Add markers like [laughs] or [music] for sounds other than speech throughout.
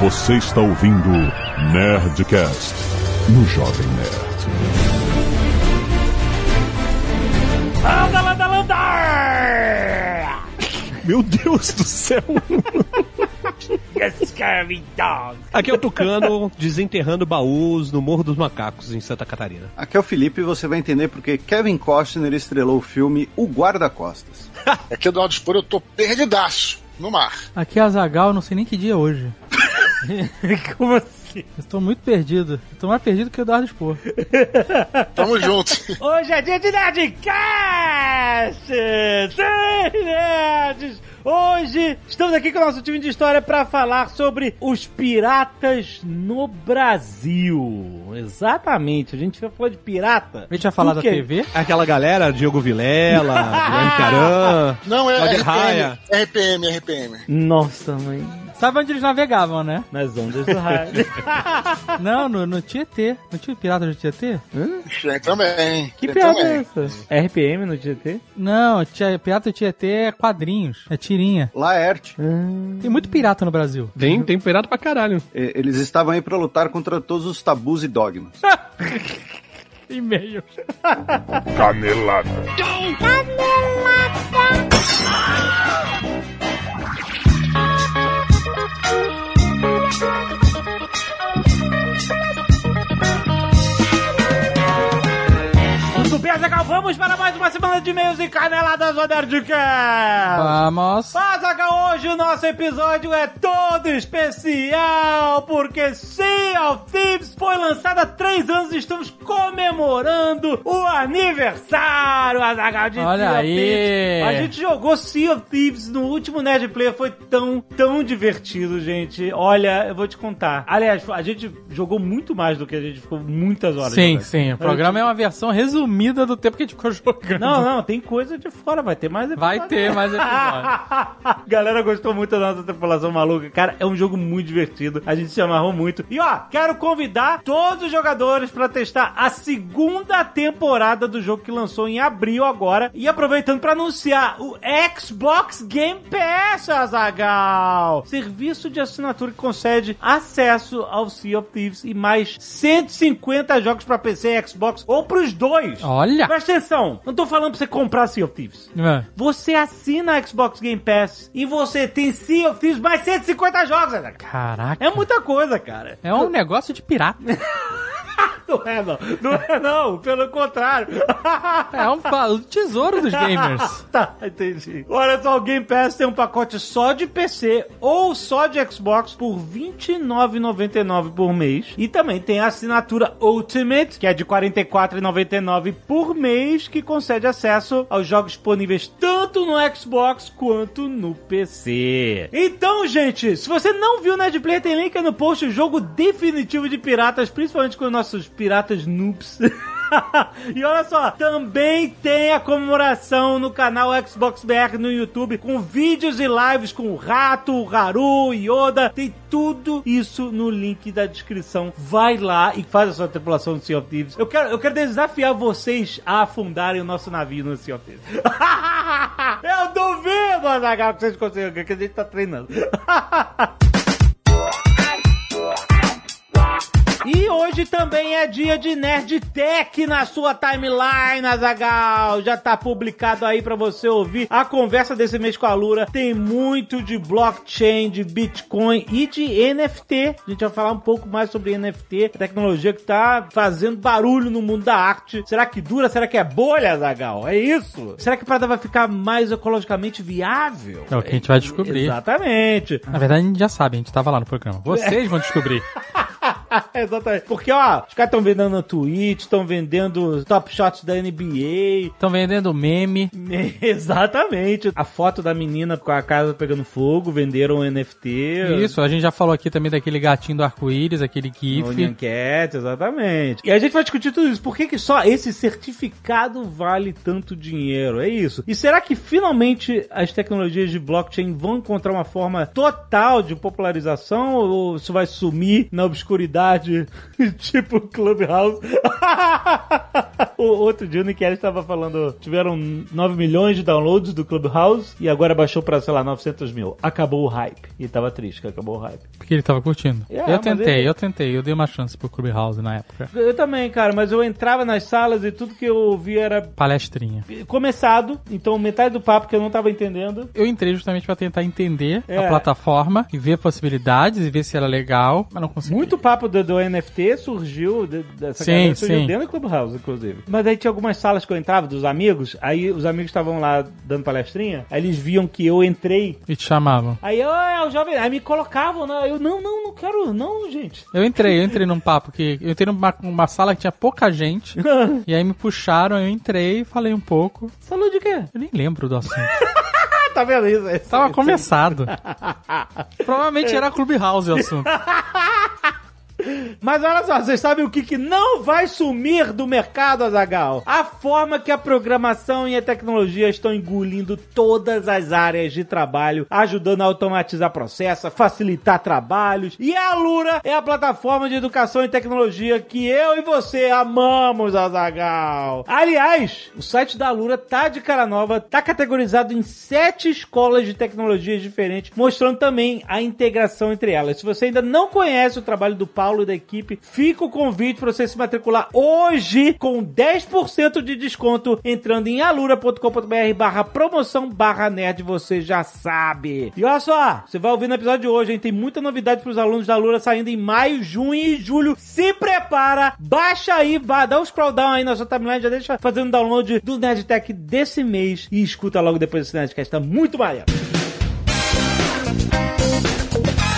Você está ouvindo Nerdcast no Jovem Nerd. Anda, landa, landa! Meu Deus do céu! Yes, scary dog! Aqui é o Tucano desenterrando baús no Morro dos Macacos, em Santa Catarina. Aqui é o Felipe e você vai entender porque Kevin Costner estrelou o filme O Guarda-Costas. Aqui [laughs] é do Aldo Spor, eu tô perdidaço no mar. Aqui é a Zagal, não sei nem que dia é hoje. [laughs] Como assim? Estou muito perdido. Estou mais perdido que o Eduardo Spor. [laughs] Tamo junto. Hoje é dia de Nerdcast! Sim, nerds! Hoje estamos aqui com o nosso time de história para falar sobre os piratas no Brasil. Exatamente, a gente vai falar de pirata. A gente vai falar da? TV? Aquela galera, Diogo Vilela, [laughs] Guilherme Caran. Não, é. RPM, RPM, RPM. Nossa, mãe. Sabe onde eles navegavam, né? Nas ondas do rádio. [laughs] Não, no, no Tietê. Não tinha pirata do Tietê? Tem também. que também. é essa? RPM no GT? Não, tia, pirata do Tietê é quadrinhos. É tirinha. Laerte. Tem muito pirata no Brasil. Tem, tem pirata pra caralho. E- Eles estavam aí para lutar contra todos os tabus e dogmas. [laughs] E-mail. Canelada. Tudo Thank you. Bem, Azaghal? Vamos para mais uma semana de e-mails e caneladas do Nerdcast! Vamos. Azaghal, hoje o nosso episódio é todo especial, porque Sea of Thieves foi lançado há três anos e estamos comemorando o aniversário, Azaghal, de Olha Sea of aí. Thieves. A gente jogou Sea of Thieves no último Nerd Player, foi tão, tão divertido, gente. Olha, eu vou te contar. Aliás, a gente jogou muito mais do que a gente ficou muitas horas. Sim, jogando. sim. O programa é uma versão resumida do tempo que a gente ficou [laughs] jogando. Não, não, tem coisa de fora, vai ter mais episódio. Vai ter mais episódio. [laughs] Galera gostou muito da nossa tripulação maluca. Cara, é um jogo muito divertido. A gente se amarrou muito. E ó, quero convidar todos os jogadores pra testar a segunda temporada do jogo que lançou em abril agora. E aproveitando pra anunciar o Xbox Game Pass, Azagal. Serviço de assinatura que concede acesso ao Sea of Thieves e mais 150 jogos pra PC e Xbox ou pros dois. Olha. Presta atenção, não tô falando pra você comprar Sea of Thieves. É. Você assina a Xbox Game Pass e você tem Sea of Thieves mais 150 jogos, Azaghal. Caraca. É muita coisa, cara. É um negócio de pirata. [laughs] [laughs] Não é, não. Não é, não. Pelo contrário. [laughs] É um o tesouro dos gamers. [laughs] Tá, entendi. Olha só, o Game Pass tem um pacote só de PC ou só de Xbox por R$ 29,99 por mês. E também tem a assinatura Ultimate, que é de R$ 44,99 por mês, que concede acesso aos jogos disponíveis tanto no Xbox quanto no PC. Então, gente, se você não viu o Nerd Player, tem link no post, o jogo definitivo de piratas, principalmente com os nossos piratas noobs. [laughs] e olha só, também tem a comemoração no canal Xbox BR no YouTube, com vídeos e lives com o Rato, o Haru, Yoda, tem tudo isso no link da descrição. Vai lá e faz a sua tripulação do Sea of Thieves. Eu quero, eu quero desafiar vocês a afundarem o nosso navio no Sea of Thieves. [laughs] eu duvido, Azaghal, que vocês conseguem, que a gente tá treinando. [laughs] E hoje também é dia de Nerd Tech na sua timeline, Azagal. Já tá publicado aí pra você ouvir a conversa desse mês com a Lura. Tem muito de blockchain, de Bitcoin e de NFT. A gente vai falar um pouco mais sobre NFT, tecnologia que tá fazendo barulho no mundo da arte. Será que dura? Será que é bolha, Azagal? É isso? Será que a parada vai ficar mais ecologicamente viável? É o que a gente vai descobrir. Exatamente. Na verdade, a gente já sabe, a gente tava lá no programa. Vocês vão descobrir. [laughs] [laughs] Exatamente. Porque, ó, os caras estão vendendo na Twitch, estão vendendo top shots da NBA. Estão vendendo meme. [laughs] Exatamente. A foto da menina com a casa pegando fogo, venderam um NFT. Isso, a gente já falou aqui também daquele gatinho do arco-íris, aquele GIF. enquete, exatamente. E a gente vai discutir tudo isso. Por que, que só esse certificado vale tanto dinheiro? É isso. E será que finalmente as tecnologias de blockchain vão encontrar uma forma total de popularização ou isso vai sumir na obscuridade, [laughs] tipo Clubhouse? [laughs] o outro dia o Nick Ellis estava falando, tiveram 9 milhões de downloads do Clubhouse e agora baixou pra, sei lá, 900 mil. Acabou o hype. E tava triste que acabou o hype. Porque ele tava curtindo. É, eu tentei, ele- eu tentei. Eu dei uma chance pro Clubhouse na época. Eu também, cara, mas eu entrava nas salas e tudo que eu ouvia era Palestrinha. começado, então metade do papo que eu não tava entendendo. Eu entrei justamente pra tentar entender É. a plataforma e ver possibilidades e ver se era legal, mas não consegui. Muito papo do, do NFT surgiu, de- dessa Sim, galera surgiu sim. dentro do Clubhouse, inclusive. Mas aí tinha algumas salas que eu entrava dos amigos, aí os amigos estavam lá dando palestrinha, aí eles viam que eu entrei, E te chamavam. aí eu, é o jovem, aí me colocavam, né? eu, não, não, não quero, não, gente. Eu entrei, eu entrei num papo que. Eu entrei numa uma sala que tinha pouca gente. [laughs] e aí me puxaram, eu entrei, falei um pouco. Saúde de quê? Eu nem lembro do assunto. [laughs] Tá vendo isso? Tava começado. [laughs] Provavelmente era Clubhouse o assunto. Mas olha só, vocês sabem o que, que não vai sumir do mercado, Azagal? A forma que a programação e a tecnologia estão engolindo todas as áreas de trabalho, ajudando a automatizar processos, facilitar trabalhos. E a Alura é a plataforma de educação e tecnologia que eu e você amamos, Azagal. Aliás, o site da Alura tá de cara nova, tá categorizado em sete escolas de tecnologias diferentes, mostrando também a integração entre elas. Se você ainda não conhece o trabalho do Paulo e da equipe, fica o convite para você se matricular hoje com 10% de desconto entrando em alura.com.br barra promoção barra nerd, você já sabe. E olha só, você vai ouvir no episódio de hoje, hein? Tem muita novidade para os alunos da Alura saindo em maio, junho e julho. Se prepara, baixa aí, vá, dá um scroll down aí na sua timeline, já deixa fazendo download do Nerdtech desse mês e escuta logo depois desse Nerdcast, tá muito maneiro.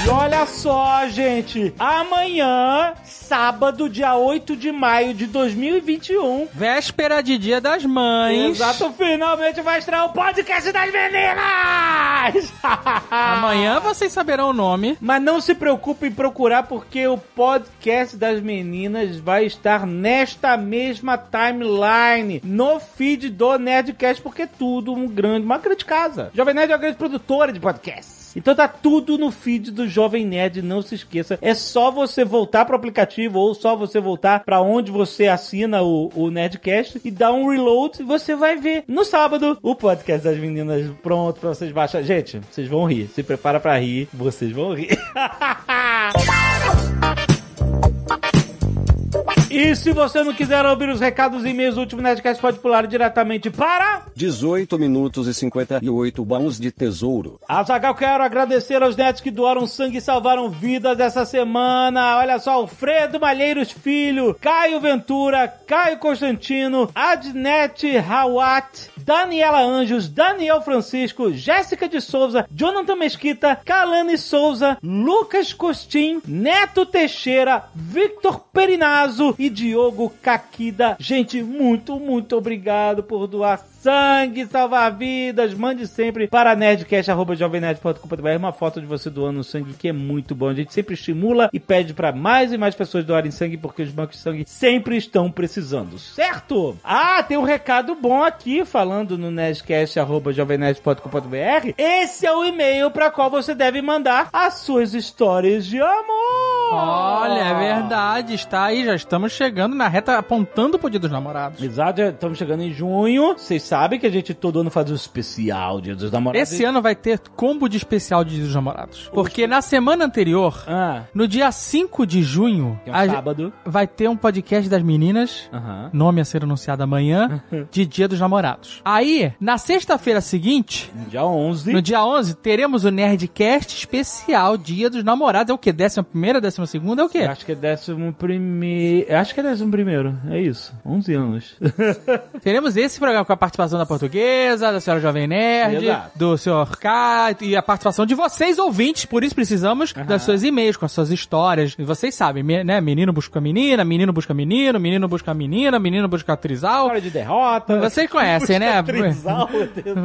E olha só, gente, amanhã, sábado, dia 8 de maio de 2021, Véspera de Dia das Mães. Exato, finalmente vai estrear o podcast das meninas! [laughs] Amanhã vocês saberão o nome. Mas não se preocupe em procurar, porque o podcast das meninas vai estar nesta mesma timeline, no feed do Nerdcast, porque é tudo um grande, uma grande casa. Jovem Nerd é uma grande produtora de podcasts. Então tá tudo no feed do Jovem Nerd, não se esqueça. É só você voltar pro aplicativo ou só você voltar pra onde você assina o, o Nerdcast e dar um reload e você vai ver no sábado o podcast das meninas pronto pra vocês baixarem. Gente, vocês vão rir. Se prepara pra rir, vocês vão rir. [laughs] E se você não quiser ouvir os recados e e-mails do último Nerdcast, pode pular diretamente para... 18 minutos e 58 baús de tesouro. Azagal, quero agradecer aos netos que doaram sangue e salvaram vidas essa semana. Olha só, Alfredo Malheiros Filho, Caio Ventura, Caio Constantino, Adnete Hawat, Daniela Anjos, Daniel Francisco, Jéssica de Souza, Jonathan Mesquita, Kalane Souza, Lucas Costin, Neto Teixeira, Victor Perinazzo e Diogo Caquida. Gente, muito, muito obrigado por doar sangue, salvar vidas. Mande sempre para nerdcast.jovemnerd.com.br uma foto de você doando sangue, que é muito bom. A gente sempre estimula e pede para mais e mais pessoas doarem sangue, porque os bancos de sangue sempre estão precisando, certo? Ah, tem um recado bom aqui, falando no nerdcast.jovemnerd.com.br. Esse é o e-mail para qual você deve mandar as suas histórias de amor. Olha, é verdade. Está aí, já estamos chegando na reta apontando pro Dia dos Namorados. Exato, já estamos chegando em junho. Vocês sabem que a gente todo ano faz um especial Dia dos Namorados. Esse ano vai ter combo de especial de Dia dos Namorados. Porque na semana anterior, Ah, no dia 5 de junho, que é um sábado. vai ter um podcast das meninas. Aham. Nome a ser anunciado amanhã, [laughs] de Dia dos Namorados. Aí, na sexta-feira seguinte, Dia 11. no dia 11, teremos o Nerdcast especial Dia dos Namorados. É o quê? Décima primeira, décima segunda? É o quê? Acho que é décimo primeiro. Acho que é décimo primeiro. É isso. 11 anos. [laughs] Teremos esse programa com a participação da portuguesa, da senhora Jovem Nerd, Exato. do senhor K e a participação de vocês, ouvintes. Por isso precisamos das suas e-mails, com as suas histórias. E vocês sabem, né? Menino busca menina, menino busca menino, menino busca menina, menino busca trisal. Hora de derrota. Vocês conhecem, né? Trisal.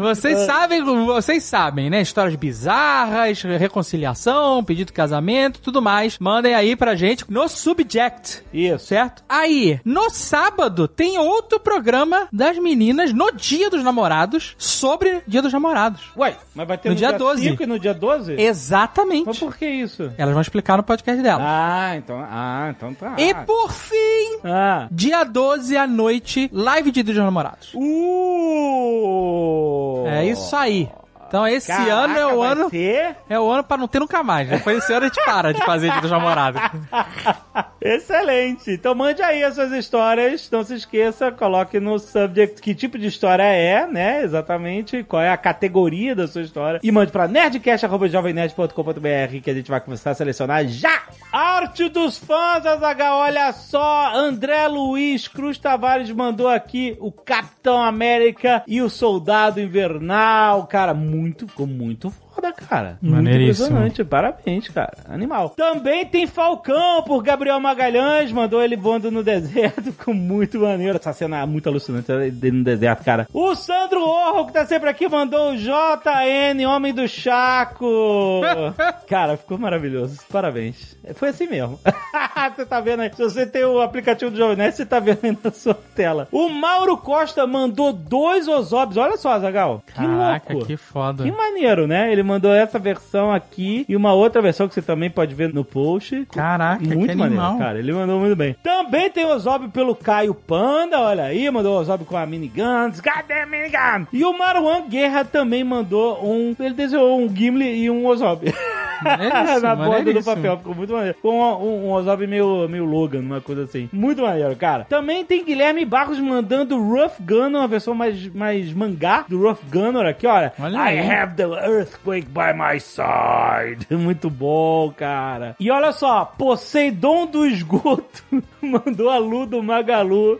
Vocês sabem, vocês sabem, né? Histórias bizarras, reconciliação, pedido de casamento, tudo mais. Mandem aí pra gente no Subject. Isso. Certo? Aí, no sábado, tem outro programa das meninas no Dia dos Namorados sobre Dia dos Namorados. Ué, mas vai ter No no, dia dia 12. 5 e no dia 12? Exatamente. Mas por que isso? Elas vão explicar no podcast dela. Ah, então, ah, então tá. E por fim, Ah. dia 12 à noite, live de Dia dos Namorados. Uh! É isso aí. Então esse Caraca, ano é o ano ser? é o ano pra não ter nunca mais. Depois desse ano a gente para de fazer Dia dos Namorados. [laughs] Excelente. Então mande aí as suas histórias. Não se esqueça, coloque no subject que tipo de história é, né? Exatamente. Qual é a categoria da sua história. E mande pra nerdcast.jovemnerd.com.br que a gente vai começar a selecionar já. Arte dos fãs, Azaghal. Olha só. André Luiz Cruz Tavares mandou aqui o Capitão América e o Soldado Invernal. Cara, muito, ficou muito foda, cara. Muito Maneiríssimo. impressionante. Parabéns, cara. Animal. Também tem Falcão por Gabriel Magalhães. Mandou ele voando no [laughs] deserto. Ficou muito maneiro. Essa cena é muito alucinante dele no deserto, cara. O Sandro Orro, que tá sempre aqui, mandou o JN, Homem do Chaco. [laughs] cara, ficou maravilhoso. Parabéns. Foi assim mesmo. [laughs] você tá vendo aí. Se você tem o aplicativo do Jovem Nerd, você tá vendo aí na sua tela. O Mauro Costa mandou dois Osobs. Olha só, Zagal. Que Caraca, louco. que foda. Que maneiro, né? Ele mandou essa versão aqui e uma outra versão que você também pode ver no post. Caraca, muito que maneiro, animal. cara. Ele mandou muito bem. Também tem o Ozob pelo Caio Panda, olha aí, mandou o Ozob com a miniguns. Cadê a minigun? E o Marwan Guerra também mandou um. Ele desenhou um Gimli e um Ozob. [laughs] Na borda do papel, ficou muito maneiro. Com um, um, um Ozob meio, meio Logan, uma coisa assim. Muito maneiro, cara. Também tem Guilherme Barros mandando Rough Gunner, uma versão mais, mais mangá do Rough Gunner aqui, olha. Olha I aí. have the earthquake by my side. [laughs] Muito bom, cara. E olha só, Poseidon do Esgoto [laughs] mandou a Lu do Magalu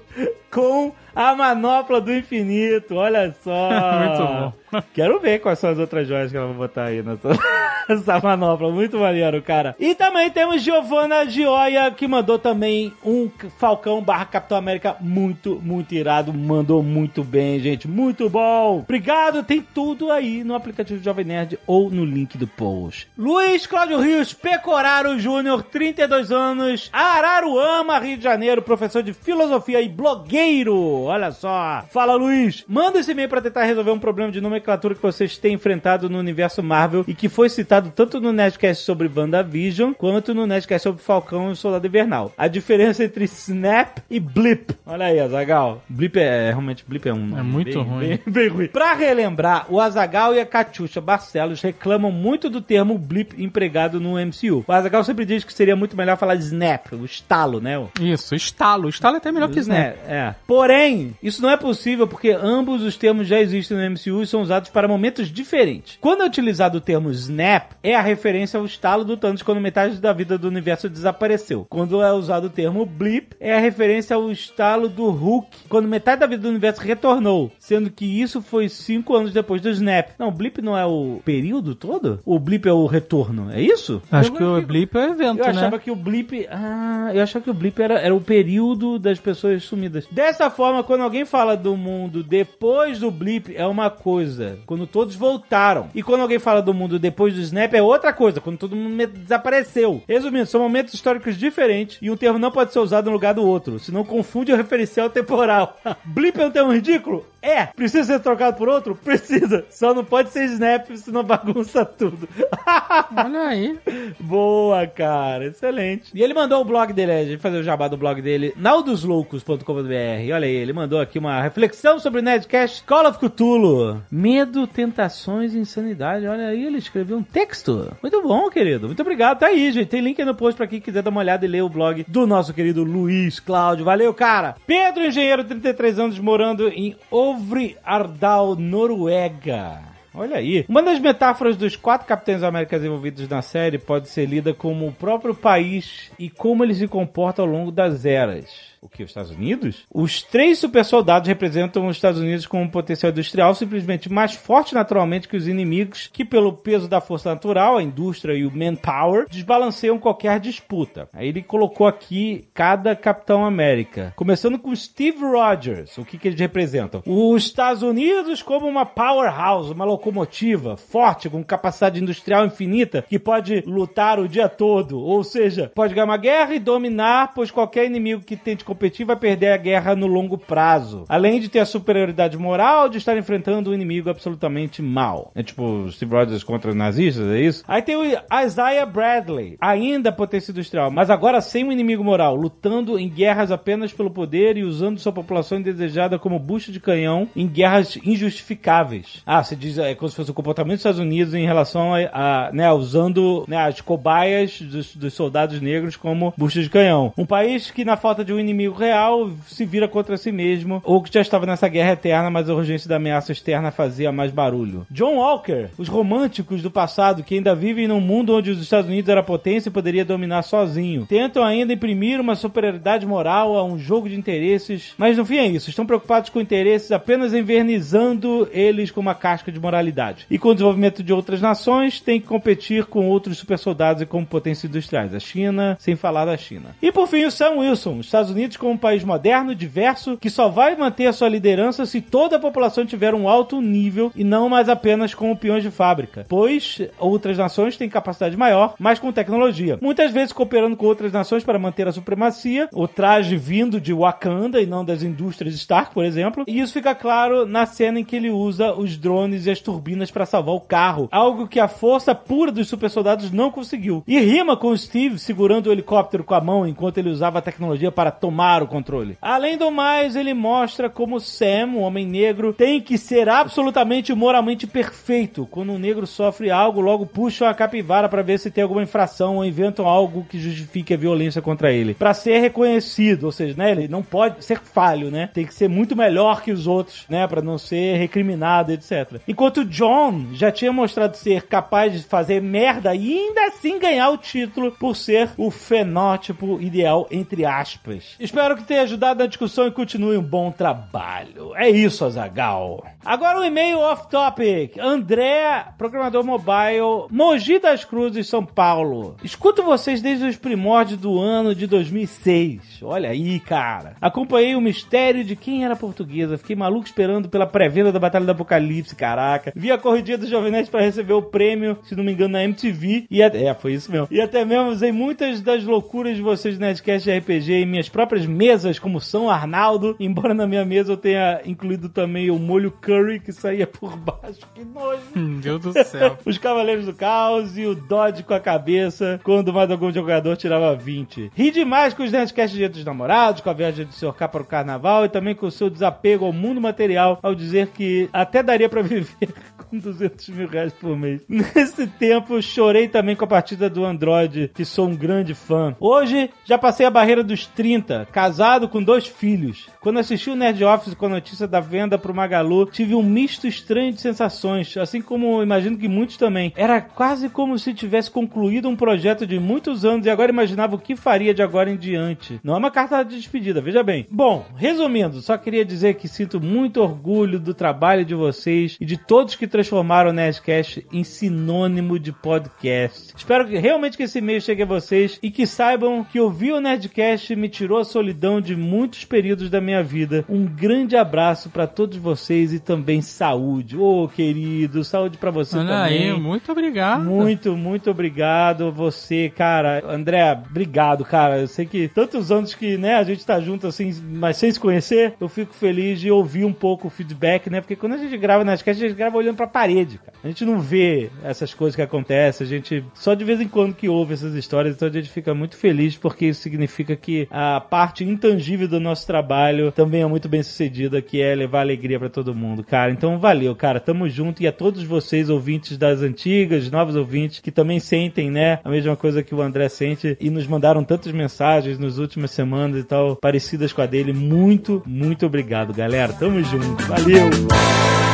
com a manopla do infinito. Olha só. [laughs] Muito bom. [laughs] Quero ver quais são as outras joias que ela vai botar aí nessa [laughs] essa manopla. Muito maneiro, cara. E também temos Giovanna Gioia, que mandou também um Falcão barra Capitão América muito, muito irado. Mandou muito bem, gente. Muito bom. Obrigado. Tem tudo aí no aplicativo Jovem Nerd ou no link do post. Luiz Cláudio Rios Pecoraro Júnior, 32 anos, Araruama, Rio de Janeiro, professor de filosofia e blogueiro. Olha só. Fala, Luiz. Manda esse e-mail pra tentar resolver um problema de nomenclatura que vocês têm enfrentado no universo Marvel e que foi citado tanto no Nerdcast sobre WandaVision quanto no Nerdcast sobre Falcão e o Soldado Invernal. A diferença entre Snap e Blip. Olha aí, Azagal. Blip é, realmente, Blip é um nome muito bem, ruim. Bem, [laughs] bem ruim. Pra relembrar, o Azagal e a Catiuxa Barcelos reclamam muito do termo Blip empregado no MCU. O Azagal sempre diz que seria muito melhor falar Snap, o estalo, né? Isso, estalo. Estalo é até melhor que Snap. é, é. Porém, isso não é possível porque ambos os termos já existem no MCU e são usados para momentos diferentes. Quando é utilizado o termo snap, é a referência ao estalo do Thanos quando metade da vida do universo desapareceu. Quando é usado o termo blip, é a referência ao estalo do Hulk quando metade da vida do universo retornou, sendo que isso foi cinco anos depois do snap. Não, blip não é o período todo? O blip é o retorno, é isso? Acho Eu- que o blip é o evento, eu né? achava que o blip. Ah, eu achava que o blip era, era o período das pessoas sumidas. Dessa forma, quando alguém fala do mundo depois do blip, é uma coisa. Quando todos voltaram. E quando alguém fala do mundo depois do snap, é outra coisa. Quando todo mundo desapareceu. Resumindo, são momentos históricos diferentes e um termo não pode ser usado no lugar do outro. Senão confunde o referencial temporal. [laughs] blip é um termo ridículo? É. Precisa ser trocado por outro? Precisa. Só não pode ser snap, senão bagunça tudo. [laughs] Olha aí. Boa, cara. Excelente. E ele mandou o blog dele, a gente fazer o jabá do blog dele, naudosloucos.com.br. Olha aí, ele mandou aqui uma reflexão sobre Nerdcast Call of Cthulhu. Medo, tentações e insanidade. Olha aí, ele escreveu um texto. Muito bom, querido. Muito obrigado. Tá aí, gente. Tem link aí no post pra quem quiser dar uma olhada e ler o blog do nosso querido Luiz Cláudio. Valeu, cara. Pedro, engenheiro, 33 anos, morando em Ovre Ardal, Noruega. Olha aí. Uma das metáforas dos quatro Capitães Américas envolvidos na série pode ser lida como o próprio país e como ele se comporta ao longo das eras. O que? Os Estados Unidos? Os três super soldados representam os Estados Unidos como um potencial industrial simplesmente mais forte naturalmente que os inimigos, que pelo peso da força natural, a indústria e o manpower, desbalanceiam qualquer disputa. Aí ele colocou aqui cada Capitão América. Começando com Steve Rogers. O que, que eles representam? Os Estados Unidos como uma powerhouse, uma locomotiva forte, com capacidade industrial infinita, que pode lutar o dia todo. Ou seja, pode ganhar uma guerra e dominar, pois qualquer inimigo que tente competir vai perder a guerra no longo prazo. Além de ter a superioridade moral de estar enfrentando um inimigo absolutamente mal. É tipo Steve Rogers contra os nazistas, é isso? Aí tem o Isaiah Bradley, ainda potência industrial, mas agora sem um inimigo moral, lutando em guerras apenas pelo poder e usando sua população indesejada como bucha de canhão em guerras injustificáveis. Ah, você diz, é como se fosse o comportamento dos Estados Unidos em relação a, a né, usando né, as cobaias dos, dos soldados negros como bucha de canhão. Um país que, na falta de um inimigo real, se vira contra si mesmo, ou que já estava nessa guerra eterna, mas a urgência da ameaça externa fazia mais barulho. John Walker, os românticos do passado que ainda vivem num mundo onde os Estados Unidos era potência e poderia dominar sozinho, tentam ainda imprimir uma superioridade moral a um jogo de interesses, mas no fim é isso, estão preocupados com interesses apenas envernizando eles com uma casca de moralidade. E com o desenvolvimento de outras nações, tem que competir com outros super soldados e como potências industriais, a China, sem falar da China. E por fim, o Sam Wilson, os Estados Unidos como um país moderno, diverso, que só vai manter a sua liderança se toda a população tiver um alto nível e não mais apenas como peões de fábrica, pois outras nações têm capacidade maior, mas com tecnologia. Muitas vezes cooperando com outras nações para manter a supremacia, o traje vindo de Wakanda e não das indústrias Stark, por exemplo. E isso fica claro na cena em que ele usa os drones e as turbinas para salvar o carro, algo que a força pura dos super soldados não conseguiu. E rima com o Steve segurando o helicóptero com a mão enquanto ele usava a tecnologia para tomar o controle. Além do mais, ele mostra como Sam, o homem negro, tem que ser absolutamente moralmente perfeito. Quando um negro sofre algo, logo puxam a capivara para ver se tem alguma infração ou inventam algo que justifique a violência contra ele. Para ser reconhecido, ou seja, né, ele não pode ser falho, né? Tem que ser muito melhor que os outros, né, para não ser recriminado, etc. Enquanto John já tinha mostrado ser capaz de fazer merda e ainda assim ganhar o título por ser o fenótipo ideal entre aspas. Espero que tenha ajudado na discussão e continue um bom trabalho. É isso, Azagal. Agora o um e-mail off topic. André, programador mobile, Mogi das Cruzes, São Paulo. Escuto vocês desde os primórdios do ano de 2006. Olha aí, cara. Acompanhei o mistério de quem era portuguesa. Fiquei maluco esperando pela pré-venda da Batalha do Apocalipse, caraca. Vi a corridinha do Jovenete para receber o prêmio, se não me engano, na MTV. E até, é, foi isso mesmo. E até mesmo usei muitas das loucuras de vocês no Nerdcast de RPG em minhas próprias mesas, como São Arnaldo. Embora na minha mesa eu tenha incluído também o molho curry que saía por baixo. Que nojo. Hum, Deus do céu. [laughs] Os Cavaleiros do Caos e o Dodge com a cabeça quando mais algum jogador tirava 20. Ri demais com os Nerdcast de Dia dos Namorados, com a viagem do Sr. K para o Carnaval e também com o seu desapego ao mundo material ao dizer que até daria para [laughs] viver com 200 mil reais por mês. [laughs] Nesse tempo, chorei também com a partida do Android, que sou um grande fã. Hoje, já passei a barreira dos 30, casado com dois filhos. Quando assisti o Nerd Office com a notícia da venda pro Magalu, tive um misto estranho de sensações, assim como imagino que muitos também. Era quase como se tivesse concluído um projeto de muitos anos e agora imaginava o que faria de agora em diante. Não é uma carta de despedida, veja bem. Bom, resumindo, só queria dizer que sinto muito orgulho do trabalho de vocês e de todos que transformaram o Nerdcast em sinônimo de podcast. Espero que realmente que esse e-mail chegue a vocês e que saibam que ouvir o Nerdcast me tirou a solidão de muitos períodos da minha vida. Um grande abraço para todos vocês e também saúde. Ô, oh, querido, saúde para você Olha também. aí, muito obrigado. Muito, muito obrigado você, cara. André, obrigado, cara. Eu sei que tantos anos que, né, a gente tá junto assim, mas sem se conhecer, eu fico feliz de ouvir um pouco o feedback, né? Porque quando a gente grava nas casas, a gente grava olhando pra parede, cara. A gente não vê essas coisas que acontecem, a gente só de vez em quando que ouve essas histórias, então a gente fica muito feliz porque isso significa que a parte intangível do nosso trabalho também é muito bem sucedida, que é levar alegria para todo mundo, cara. Então valeu, cara. Tamo junto e a todos vocês, ouvintes das antigas, novos ouvintes, que também sentem, né, a mesma coisa que o André sente e nos mandaram tantas mensagens nas últimas semanas e tal, parecidas com a dele. Muito, muito obrigado, galera. Tamo junto. Valeu!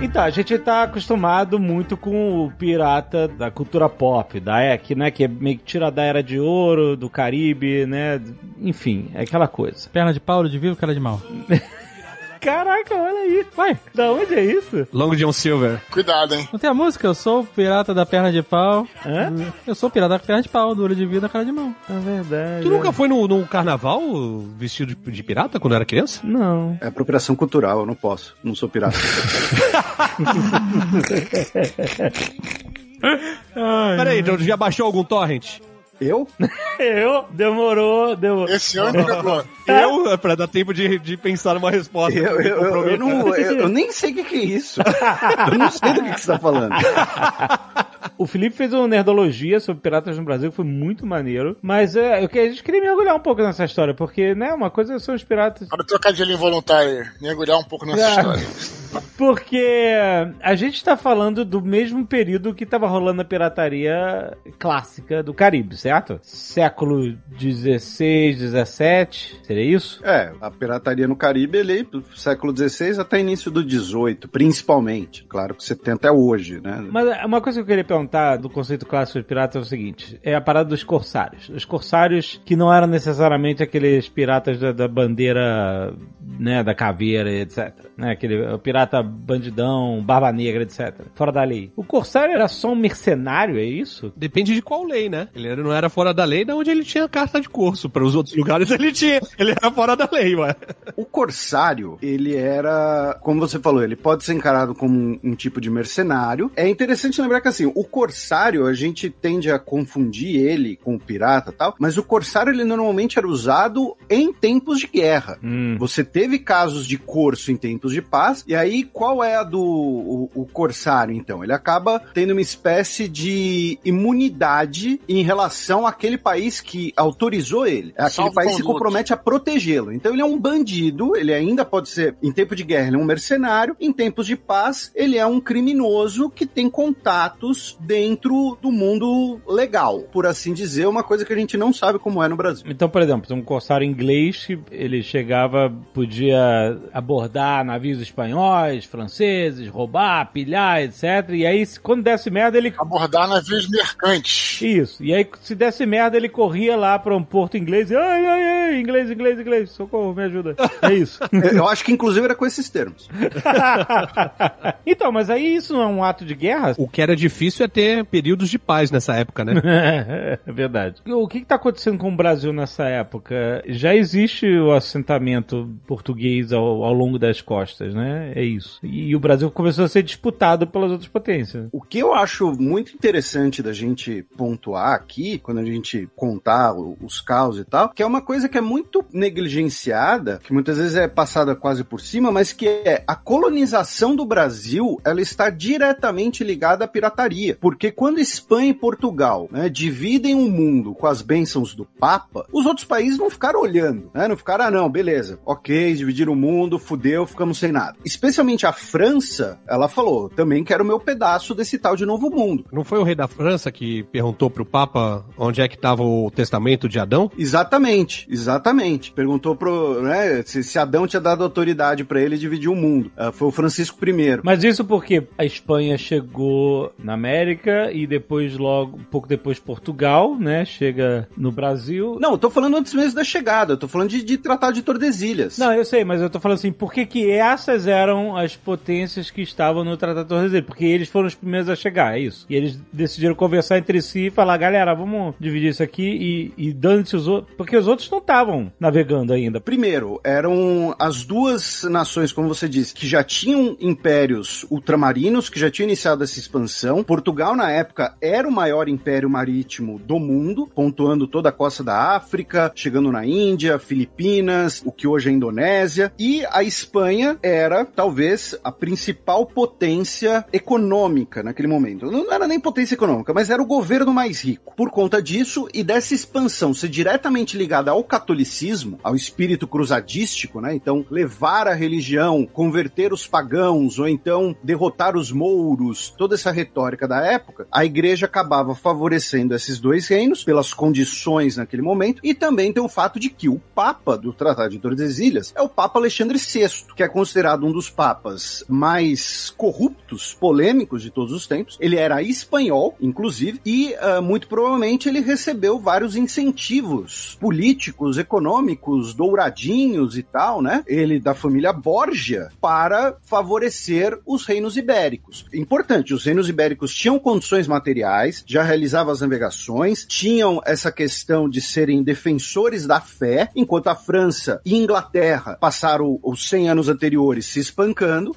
Então, a gente tá acostumado muito com o pirata da cultura pop, da que, né, que é meio que tira da era de ouro, do Caribe, né? Enfim, é aquela coisa. Perna de pau, de vivo, cara de mal. [laughs] Caraca, olha aí. Vai, Da onde é isso? Long John Silver. Cuidado, hein? não tem a música? Eu sou o pirata da perna de pau. Hã? Eu sou o pirata da perna de pau, do olho de vida, cara de mão. É verdade. Tu nunca foi no, no carnaval vestido de, de pirata quando era criança? Não. É apropriação cultural, eu não posso. Não sou pirata. [laughs] Peraí, já baixou algum torrent? Eu? [laughs] Eu? Demorou, demorou. Esse ano entregou. [laughs] Eu, é pra dar tempo de, de pensar numa resposta. Eu, eu, eu, eu não, [laughs] eu, eu nem sei o que, que é isso. Eu não sei do que, que você tá falando. O Felipe fez uma nerdologia sobre piratas no Brasil, que foi muito maneiro. Mas é, eu, que- a gente queria mergulhar um pouco nessa história, porque, né, uma coisa são os piratas. Para trocadilho involuntário, mergulhar um pouco nessa Ah. história. Porque a gente tá falando do mesmo período que tava rolando a pirataria clássica do Caribe, certo? Século 16, 17, seria isso? É, a pirataria no Caribe, ele, do século XVI até início do XVIII, principalmente. Claro que 70 é hoje, né? Mas uma coisa que eu queria perguntar do conceito clássico de pirata é o seguinte: é a parada dos corsários. Os corsários que não eram necessariamente aqueles piratas da, da bandeira, né, da caveira, etc. Né, aquele o pirata bandidão, barba negra, etc. Fora da lei. O corsário era só um mercenário, é isso? Depende de qual lei, né? Ele não era fora da lei, da onde ele tinha carta de curso. Para os outros lugares [laughs] ele tinha. Ele era fora da lei, ué. O corsário, ele era, como você falou, ele pode ser encarado como um, um tipo de mercenário. É interessante lembrar que assim, o corsário, a gente tende a confundir ele com o pirata e tal, mas o corsário ele normalmente era usado em tempos de guerra. Hum. Você teve casos de corso em tempos de paz, e aí qual é a do o, o corsário, então? Ele acaba tendo uma espécie de imunidade em relação àquele país que autorizou ele. É aquele país que se compromete a protegê-lo. Então ele é um bandido, ele ainda pode ser, em tempo de guerra, ele é um mercenário, em tempos de paz, ele é um criminoso que tem contatos dentro do mundo legal, por assim dizer, uma coisa que a gente não sabe como é no Brasil. Então, por exemplo, um corsário inglês que ele chegava, podia abordar navios espanhóis, franceses, roubar, pilhar, etc. E aí, quando desse merda, ele. Abordar navios mercantes. Isso. E aí, se desse merda, ele corria lá para um porto inglês e. Ai, ai, ai, inglês, inglês, inglês, socorro, me ajuda. É isso. [laughs] Eu acho que inclusive era com esses termos. [laughs] então, mas aí isso não é um ato de guerra? O que era difícil é ter períodos de paz nessa época, né? [laughs] É verdade. O que está acontecendo com o Brasil nessa época? Já existe o assentamento português ao, ao longo das costas, né? É isso. E o Brasil começou a ser disputado pelas outras potências. O que eu acho muito interessante da gente pontuar aqui, quando a gente contar os caos e tal, que é uma coisa que é muito negligenciada, que muitas vezes é passada quase por cima, mas que é a colonização do Brasil, ela está diretamente ligada à pirataria. Porque quando Espanha e Portugal né, dividem o mundo com as bênçãos do Papa, os outros países não ficaram olhando, né? Não ficaram, ah, não, beleza, ok, dividiram o mundo, fudeu, ficamos sem nada. Especialmente a França, ela falou, também quero o meu pedaço desse tal de novo mundo. Não foi o rei da França que perguntou pro Papa onde é que estava o testamento de Adão? Exatamente, exatamente. Perguntou pro, né, se, se Adão tinha dado autoridade pra ele dividir o mundo. Ah, foi o Francisco I. Mas isso porque a Espanha chegou na América e depois, logo, um pouco depois, Portugal, né? Chega no Brasil. Não, eu tô falando antes mesmo da chegada, eu tô falando de, de Tratado de Tordesilhas. Não, eu sei, mas eu tô falando assim, por que que essas eram as potências que estavam no Tratado de Tordesilhas? Porque eles foram os primeiros a chegar, é isso. E eles decidiram conversar entre si e falar, galera, vamos dividir isso aqui e, e dando-se os outros, porque os outros não estavam navegando ainda. Primeiro, eram as duas nações, como você disse, que já tinham impérios ultramarinos, que já tinham iniciado essa expansão. Portugal, na época, era o maior império marítimo do mundo, pontuando toda a costa da África, chegando na Índia, Filipinas, o que hoje é Indonésia. E a Espanha era, talvez, a principal potência econômica naquele momento. Não era nem potência econômica, mas era o governo mais rico. Por conta disso e dessa expansão ser diretamente ligada ao catolicismo, ao espírito cruzadístico, né? Então, levar a religião, converter os pagãos, ou então derrotar os mouros, toda essa retórica da época, a igreja acabava favorecendo esses dois reinos pelas condições naquele momento, e também tem o fato de que o Papa do Tratado de Tordesilhas é o Papa Alexandre VI, que é considerado um dos papas mais corruptos, polêmicos de todos os tempos. Ele era espanhol, inclusive, e ah, muito provavelmente ele recebeu vários incentivos políticos, econômicos, douradinhos e tal, né? Ele da família Borgia para favorecer os reinos ibéricos. Importante, os reinos ibéricos tinham condições materiais, já realizavam as navegações, tinham essa questão de serem defensores da fé, enquanto a França e Inglaterra passaram os 100 anos anteriores se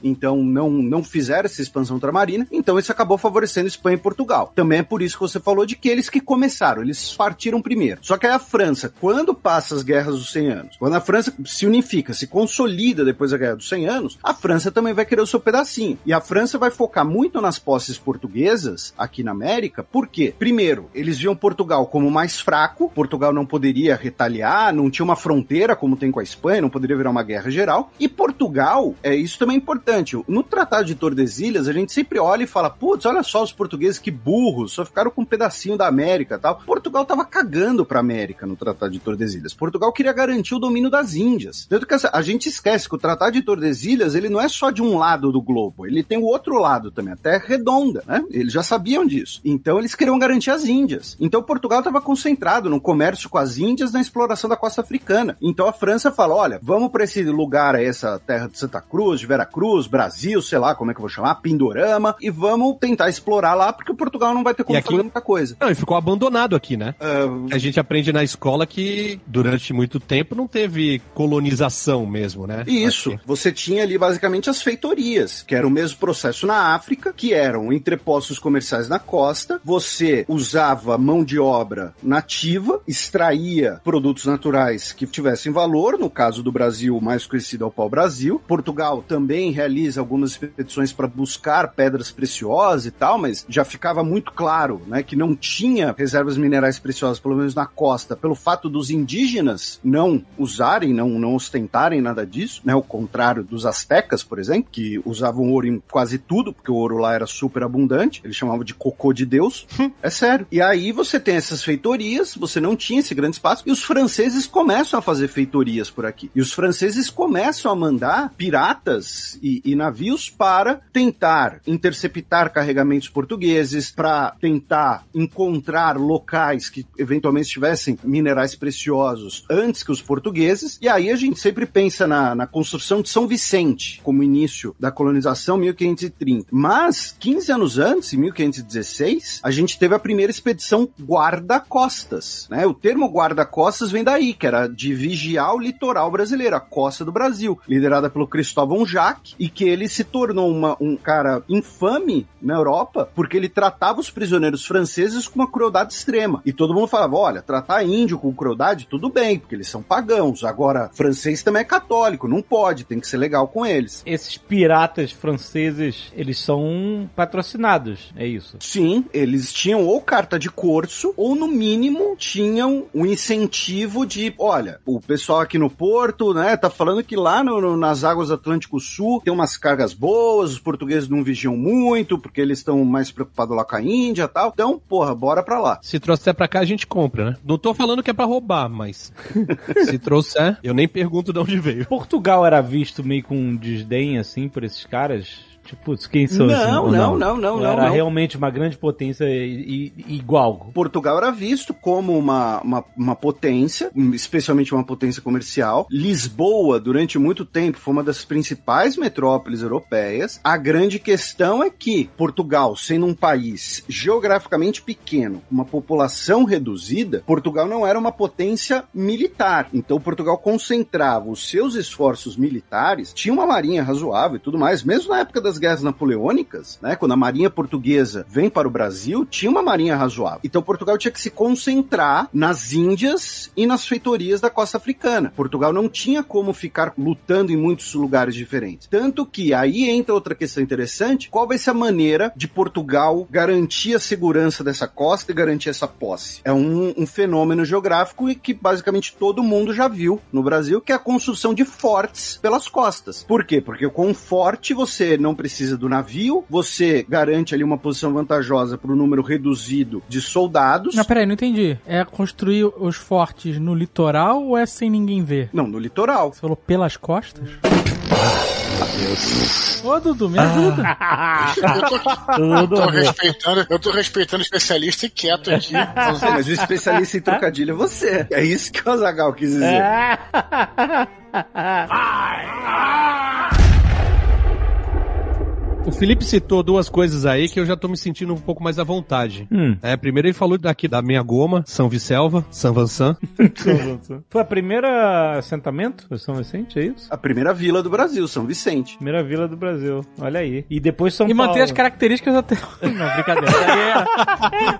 então não, não fizeram essa expansão ultramarina, então isso acabou favorecendo Espanha e Portugal. Também é por isso que você falou de que eles que começaram, eles partiram primeiro. Só que aí a França, quando passa as guerras dos 100 anos, quando a França se unifica, se consolida depois da guerra dos 100 anos, a França também vai querer o seu pedacinho. E a França vai focar muito nas posses portuguesas aqui na América, por quê? Primeiro, eles viam Portugal como mais fraco, Portugal não poderia retaliar, não tinha uma fronteira como tem com a Espanha, não poderia virar uma guerra geral. E Portugal, é isso também é importante. No Tratado de Tordesilhas, a gente sempre olha e fala: putz, olha só os portugueses que burros, só ficaram com um pedacinho da América tal. Portugal tava cagando pra América no Tratado de Tordesilhas. Portugal queria garantir o domínio das Índias. Tanto que a gente esquece que o Tratado de Tordesilhas, ele não é só de um lado do globo, ele tem o outro lado também, a Terra é redonda, né? Eles já sabiam disso. Então eles queriam garantir as Índias. Então Portugal estava concentrado no comércio com as Índias, na exploração da costa africana. Então a França fala: olha, vamos para esse lugar essa terra de Santa Cruz, de Veracruz, Brasil, sei lá como é que eu vou chamar, Pindorama, e vamos tentar explorar lá, porque Portugal não vai ter como aqui- fazer muita coisa. Não, e ficou abandonado aqui, né? Ah, A gente aprende na escola que durante muito tempo não teve colonização mesmo, né? Isso. Aqui. Você tinha ali basicamente as feitorias, que era o mesmo processo na África, que eram entrepostos comerciais na costa. Você usava mão de obra nativa, extraía produtos naturais que tivessem valor, no caso do Brasil, mais conhecido é o pau-brasil. Portugal também realiza algumas expedições para buscar pedras preciosas e tal, mas já ficava muito claro, né, que não tinha reservas minerais preciosas, pelo menos na costa, pelo fato dos indígenas não usarem, não, não ostentarem nada disso, né, o contrário dos astecas, por exemplo, que usavam ouro em quase tudo, porque o ouro lá era super abundante, eles chamavam de cocô de Deus, [laughs] é sério. E aí você tem essas feitorias, você não tinha esse grande espaço, e os franceses começam a fazer feitorias por aqui. E os franceses começam a mandar piratas e, e navios para tentar interceptar carregamentos portugueses, para tentar encontrar locais que eventualmente tivessem minerais preciosos antes que os portugueses. E aí a gente sempre pensa na, na construção de São Vicente como início da colonização 1530. Mas 15 anos antes, em 1516, a gente teve a primeira expedição guarda-costas. Né? O termo guarda-costas vem daí, que era de vigiar o litoral brasileiro, a costa do Brasil, liderada pelo Cristóvão E que ele se tornou uma- um cara infame na Europa, porque ele tratava os prisioneiros franceses com uma crueldade extrema. E todo mundo falava: olha, tratar índio com crueldade, tudo bem, porque eles são pagãos. Agora, francês também é católico, não pode, tem que ser legal com eles. Esses piratas franceses, eles são patrocinados, é isso. Sim, eles tinham ou carta de corso, ou no mínimo tinham um incentivo de, olha, o pessoal aqui no porto, né, tá falando que lá no- no- nas águas do Atlântico Sul tem umas cargas boas, os portugueses não vigiam muito, porque eles estão mais preocupados lá com a Índia e tal. Então, porra, bora pra lá. Se trouxer pra cá, a gente compra, né? Não tô falando que é pra roubar, mas [laughs] se trouxer, eu nem pergunto de onde veio. Portugal era visto meio com um desdém, assim, por esses caras? Tipo, putz, quem são Não? Ou não, não, não, Ou não, Era não. realmente uma grande potência e, e- igual. Portugal era visto como uma, uma, uma potência, especialmente uma potência comercial. Lisboa, durante muito tempo, foi uma das principais metrópoles europeias. A grande questão é que Portugal, sendo um país geograficamente pequeno, com uma população reduzida, Portugal não era uma potência militar. Então, Portugal concentrava os seus esforços militares, tinha uma marinha razoável e tudo mais, mesmo na época das guerras napoleônicas, né, quando a marinha portuguesa vem para o Brasil, tinha uma marinha razoável. Então Portugal tinha que se concentrar nas Índias e nas feitorias da costa africana. Portugal não tinha como ficar lutando em muitos lugares diferentes. Tanto que aí entra outra questão interessante, qual vai ser a maneira de Portugal garantir a segurança dessa costa e garantir essa posse? É um, um fenômeno geográfico e que basicamente todo mundo já viu no Brasil, que é a construção de fortes pelas costas. Por quê? Porque com um forte você não precisa do navio, você garante ali uma posição vantajosa para o número reduzido de soldados. Não, peraí, não entendi. É construir os fortes no litoral ou é sem ninguém ver? Não, no litoral. Você falou pelas costas? Deus. Ô, Dudu, me ajuda. [laughs] Eu tô, respeitando, eu tô respeitando o especialista e quieto aqui. Mas o especialista em trocadilho é você. É isso que o Azagal quis dizer. É. O Felipe citou duas coisas aí que eu já tô me sentindo um pouco mais à vontade. Hum. É, primeiro ele falou daqui da minha goma, São Vicelva, São Vincent. [laughs] Foi a primeira assentamento do São Vicente, é isso? A primeira vila do Brasil, São Vicente. Primeira vila do Brasil. Olha aí. E depois São E Paulo. manter as características até. [laughs] Não, brincadeira.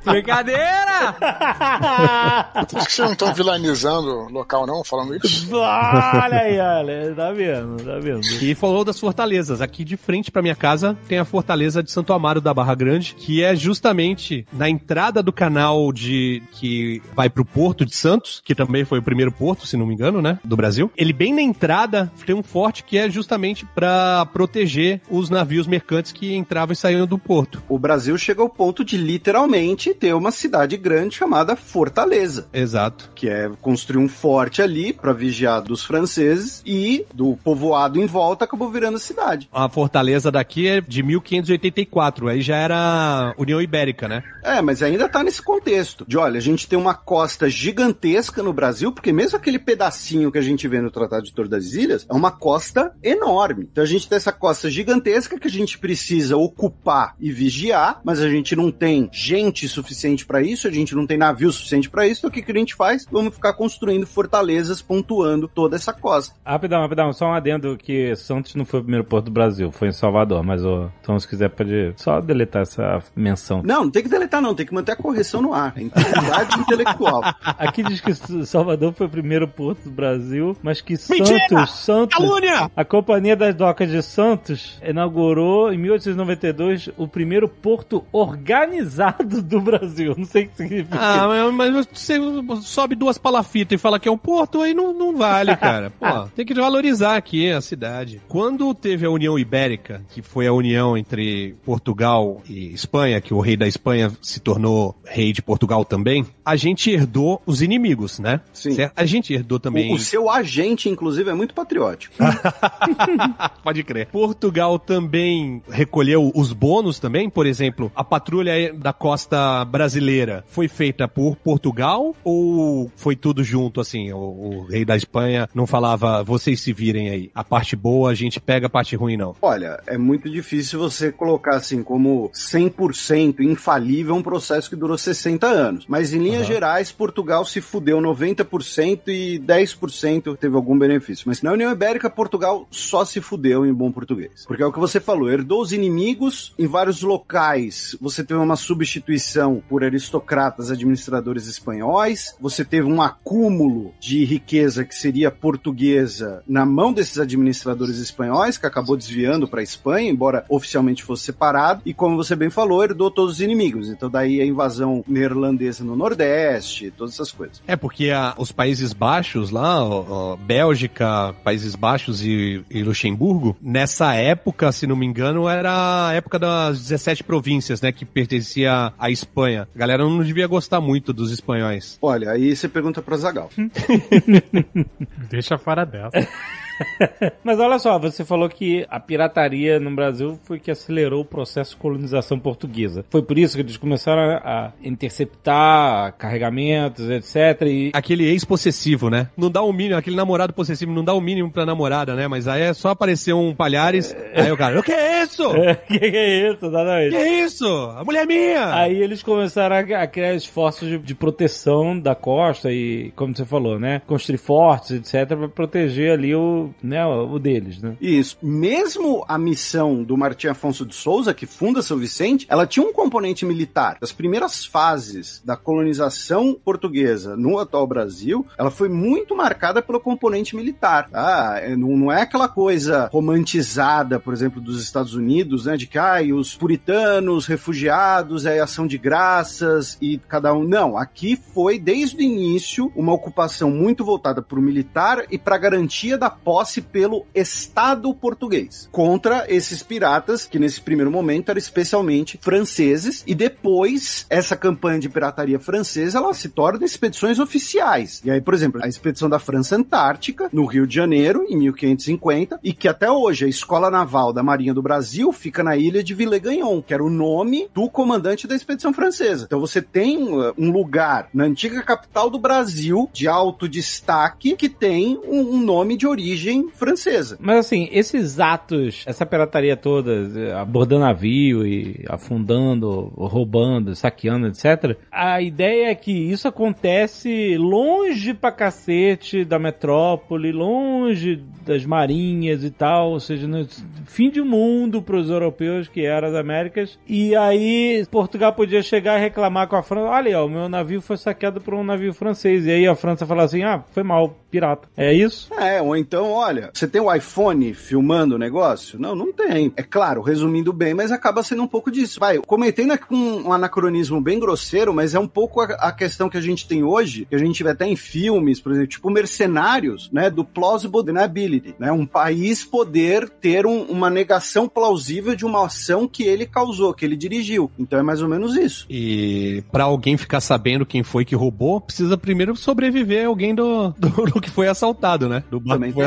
Brincadeira! [laughs] Por que vocês não estão vilanizando o local, não, falando isso? olha aí, olha. Tá vendo, tá vendo. E falou das fortalezas. Aqui de frente pra minha casa tem a fortaleza de Santo Amaro da Barra Grande, que é justamente na entrada do canal de que vai pro Porto de Santos, que também foi o primeiro porto, se não me engano, né, do Brasil. Ele bem na entrada tem um forte que é justamente pra proteger os navios mercantes que entravam e saíam do porto. O Brasil chega ao ponto de literalmente ter uma cidade grande chamada Fortaleza. Exato. que é construir um forte ali para vigiar dos franceses e do povoado em volta acabou virando cidade. A fortaleza daqui é de 1584, aí já era União Ibérica, né? É, mas ainda tá nesse contexto de, olha, a gente tem uma costa gigantesca no Brasil, porque mesmo aquele pedacinho que a gente vê no Tratado de Tordesilhas é uma costa enorme. Então a gente tem essa costa gigantesca que a gente precisa ocupar e vigiar, mas a gente não tem gente suficiente para isso, a gente não tem navio suficiente para isso, então o que, que a gente faz? Vamos ficar construindo fortalezas pontuando toda essa costa. Rapidão, rapidão, só um adendo que Santos não foi o primeiro porto do Brasil, foi em Salvador, mas o então se quiser pode só deletar essa menção. Não, não tem que deletar não, tem que manter a correção no ar. Integridade [laughs] intelectual. Aqui diz que Salvador foi o primeiro porto do Brasil, mas que Mentira! Santos, Santos, Calúnia! a Companhia das Docas de Santos inaugurou em 1892 o primeiro porto organizado do Brasil. Não sei o que significa. Ah, mas mas você sobe duas palafitas e fala que é um porto, aí não, não vale, cara. [laughs] Pô, tem que valorizar aqui a cidade. Quando teve a União Ibérica, que foi a união entre Portugal e Espanha, que o rei da Espanha se tornou rei de Portugal também, a gente herdou os inimigos, né? Sim. Certo? A gente herdou também. O, o seu agente, inclusive, é muito patriótico. [laughs] Pode crer. Portugal também recolheu os bônus também, por exemplo, a patrulha da costa brasileira foi feita por Portugal ou foi tudo junto assim? O, o rei da Espanha não falava, vocês se virem aí. A parte boa a gente pega, a parte ruim não. Olha, é muito difícil você colocar assim como 100% infalível um processo que durou 60 anos. Mas em linhas Aham. gerais, Portugal se fudeu 90% e 10% teve algum benefício. Mas na União Ibérica, Portugal só se fudeu em bom português. Porque é o que você falou, herdou os inimigos em vários locais. Você teve uma substituição por aristocratas administradores espanhóis. Você teve um acúmulo de riqueza que seria portuguesa na mão desses administradores espanhóis, que acabou desviando para a Espanha, embora oficialmente fosse separado. E como você bem falou, herdou todos os inimigos. Então daí a invasão neerlandesa no Nordeste, todas essas coisas. É porque a- os Países Baixos lá, ó, ó, Bélgica, Países Baixos e, e Luxemburgo, nessa época, se não me engano, era a época das 17 províncias, né, que pertencia à Espanha. A galera não devia gostar muito dos espanhóis. Olha, aí você pergunta para Zagal. [laughs] Deixa fora dessa. [laughs] [laughs] Mas olha só, você falou que a pirataria no Brasil foi que acelerou o processo de colonização portuguesa. Foi por isso que eles começaram a, interceptar carregamentos, etc. E Aquele ex-possessivo, né? Não dá o mínimo, aquele namorado possessivo não dá o mínimo pra namorada, né? Mas aí é só aparecer um palhares, aí o cara, o que é isso? [laughs] que que é isso, Que exatamente. é isso? A mulher é minha! Aí eles começaram a, a criar esforços de, de proteção da costa e, como você falou, né? Construir fortes, etc, para proteger ali o, né, o o deles, né? Isso. Mesmo a missão do Martim Afonso de Souza, que funda São Vicente, ela tinha um componente militar. Das primeiras fases da colonização portuguesa no atual Brasil, ela foi muito marcada pelo componente militar. Tá? É, Não, é aquela coisa romantizada, por exemplo, dos Estados Unidos, né? De que ah, os puritanos, refugiados, é ação de graças e cada um. Não, aqui foi desde o início uma ocupação muito voltada para o militar e para a garantia da posse posse pelo Estado português contra esses piratas que nesse primeiro momento eram especialmente franceses e depois essa campanha de pirataria francesa ela se torna expedições oficiais. E aí, por exemplo, a expedição da França Antártica no Rio de Janeiro em 1550 e que até hoje a Escola Naval da Marinha do Brasil fica na ilha de Villegagnon, que era o nome do comandante da expedição francesa. Então você tem uh, um lugar na antiga capital do Brasil de alto destaque que tem um, um nome de origem francesa. Mas assim, esses atos, essa pirataria toda, abordando navio e afundando, roubando, saqueando, etc. A ideia é que isso acontece longe pra cacete da metrópole, longe das marinhas e tal, ou seja, no fim de mundo pros europeus que eram as Américas. E aí Portugal podia chegar e reclamar com a França, olha ó, o meu navio foi saqueado por um navio francês. E aí a França fala assim, ah, foi mal, pirata. É isso? É, ou então, olha, você tem o iPhone filmando o negócio? Não, não tem. É claro, resumindo bem, mas acaba sendo um pouco disso. Vai, cometendo aqui um, um anacronismo bem grosseiro, mas é um pouco a, a, questão que a gente tem hoje, que a gente vê até em filmes, por exemplo, tipo Mercenários, né, do plausible deniability, né, um país poder ter um, uma negação plausível de uma ação que ele causou, que ele dirigiu. Então é mais ou menos isso. E para alguém ficar sabendo quem foi que roubou, precisa primeiro sobreviver alguém do, do, do que foi assaltado, né? Do que foi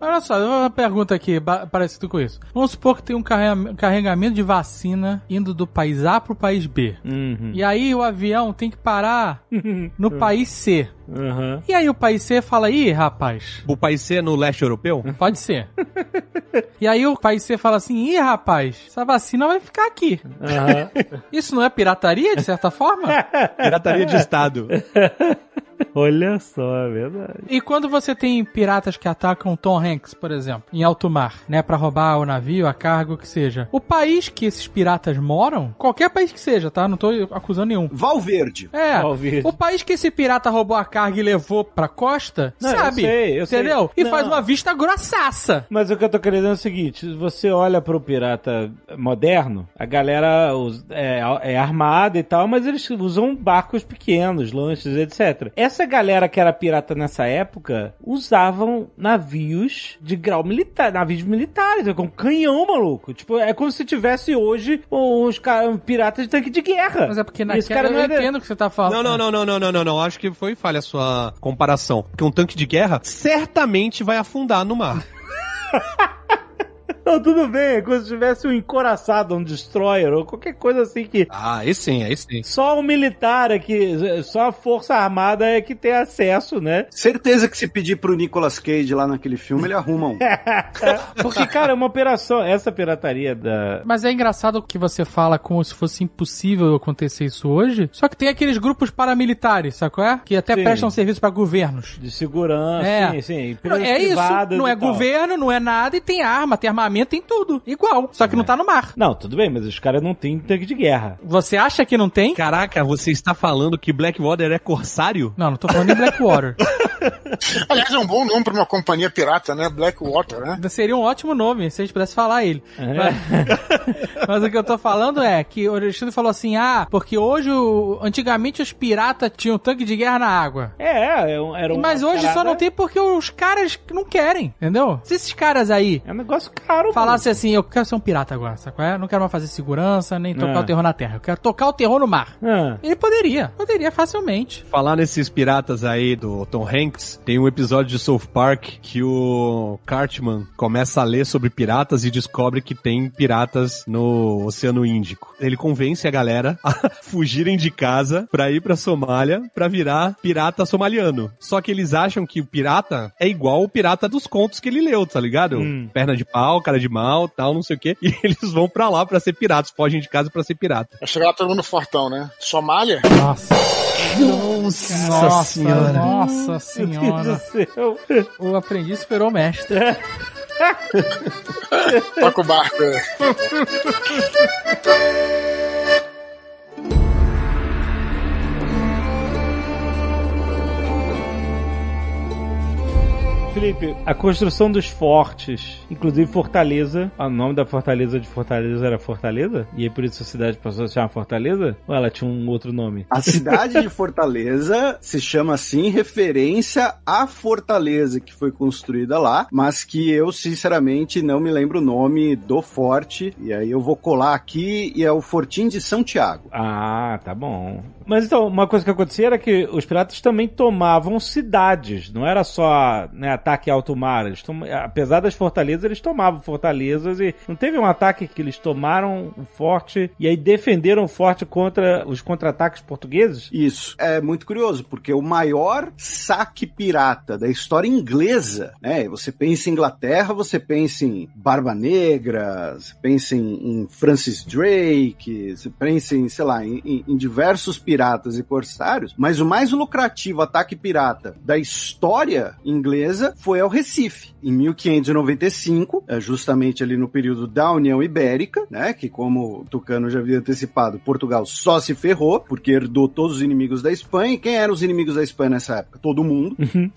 Olha só, uma pergunta aqui, parecido com isso. Vamos supor que tem um carrega- carregamento de vacina indo do país A pro país B. Uhum. E aí o avião tem que parar [laughs] no país C. Uhum. E aí o país C fala, ih, rapaz, O país C é no leste europeu? pode ser. [laughs] e aí o país C fala assim, ih, rapaz, essa vacina vai ficar aqui. Uhum. Isso não é pirataria, de certa forma? [laughs] Pirataria de Estado. [laughs] Olha só, é verdade. E quando você tem piratas que atacam Tom Hanks, por exemplo, em alto mar, né, Pra roubar o navio, a carga, o que seja. O país que esses piratas moram, qualquer país que seja, tá? Não tô acusando nenhum. Valverde. É, Valverde. o país que esse pirata roubou a carga e levou pra costa, Não, eu sabe? sei, eu sei. entendeu? E Não. faz uma vista grossaça. Mas o que eu tô querendo é o seguinte: se você olha pro pirata moderno, a galera é, é armada e tal, mas eles usam barcos pequenos, lanches, etc. Essa galera que era pirata nessa época usavam navios de grau militar, navios militares, com canhão, maluco. Tipo, é como se tivesse hoje os caras piratas de tanque de guerra. Mas é porque Esse naquela cara não eu era- entendo o que você tá falando. Não, não, não, não, não, não, não, não. Acho que foi falha a sua comparação. Porque um tanque de guerra certamente vai afundar no mar. [laughs] Não, tudo bem, é como se tivesse um encoraçado, um destroyer, ou qualquer coisa assim que Ah, aí sim, aí sim. Só o militar é que. Só a Força Armada é que tem acesso, né? [laughs] Certeza que se pedir pro Nicolas Cage lá naquele filme, ele arruma um. [laughs] Porque, cara, é uma operação. Essa pirataria da. Mas é engraçado que você fala como se fosse impossível acontecer isso hoje. Só que tem aqueles grupos paramilitares, sabe qual é? Que até Sim. prestam serviço pra governos. De segurança, É. sim, sim. Não, é isso, não é tal. governo, não é nada, e tem arma, tem armamento, tem tudo. Igual, só que não tá no mar. Não, tudo bem, mas os caras não têm tanque de guerra. Você acha que não tem? Caraca, você está falando que Blackwater é corsário? Não, não tô falando de Blackwater. [laughs] [laughs] Aliás, é um bom nome pra uma companhia pirata, né? Blackwater, né? Seria um ótimo nome se a gente pudesse falar ele. É. Mas, [laughs] mas o que eu tô falando é que o Alexandre falou assim: ah, porque hoje, o- antigamente os piratas tinham tanque de guerra na água. É, é um- era um. Mas hoje só não tem porque os caras não querem, entendeu? Se esses caras aí É um negócio caro, falassem assim, eu quero ser um pirata agora, sabe qual é? Eu não quero mais fazer segurança, nem tocar É. o terror na terra. Eu quero tocar o terror no mar. Ah, Ele poderia, poderia facilmente. Falar nesses piratas aí do Tom Hanks, tem um episódio de South Park que o Cartman começa a ler sobre piratas e descobre que tem piratas no Oceano Índico. Ele convence a galera [laughs] a fugirem de casa pra ir pra Somália pra virar pirata somaliano. Só que eles acham que o pirata é igual o pirata dos contos que ele leu, tá ligado? Hum. Perna de pau, cara de mal, tal, não sei o quê. [laughs] E eles vão pra lá pra ser piratas, fogem de casa pra ser pirata. Vai chegar lá todo mundo fortão, né? Somália? Nossa. Nossa, Nossa, nossa senhora. do céu. O aprendiz esperou o mestre. [laughs] Toca o barco. Felipe, a construção dos fortes, inclusive Fortaleza, o nome da fortaleza de Fortaleza era Fortaleza? E aí por isso a cidade passou a se chamar Fortaleza? Ou ela tinha um outro nome? A cidade de Fortaleza se chama assim em referência à fortaleza que foi construída lá, mas que eu sinceramente não me lembro o nome do forte. E aí eu vou colar aqui e é o Fortim de São Tiago. Ah, tá bom. Mas então, uma coisa que acontecia era que os piratas também tomavam cidades, não era só né, ataque alto mar. Eles tom... Apesar das fortalezas, eles tomavam fortalezas e não teve um ataque que eles tomaram o forte e aí defenderam o forte contra os contra-ataques portugueses? Isso. É muito curioso, porque o maior saque pirata da história inglesa, né? Você pensa em Inglaterra, você pensa em Barba Negra, você pensa em, em Francis Drake, você pensa em, sei lá, em, em diversos piratas e corsários, mas o mais lucrativo ataque pirata da história inglesa foi ao Recife, em 1595, é justamente ali no período da União Ibérica, né? Que como o Tucano já havia antecipado, Portugal só se ferrou, porque herdou todos os inimigos da Espanha. E quem eram os inimigos da Espanha nessa época? Todo mundo.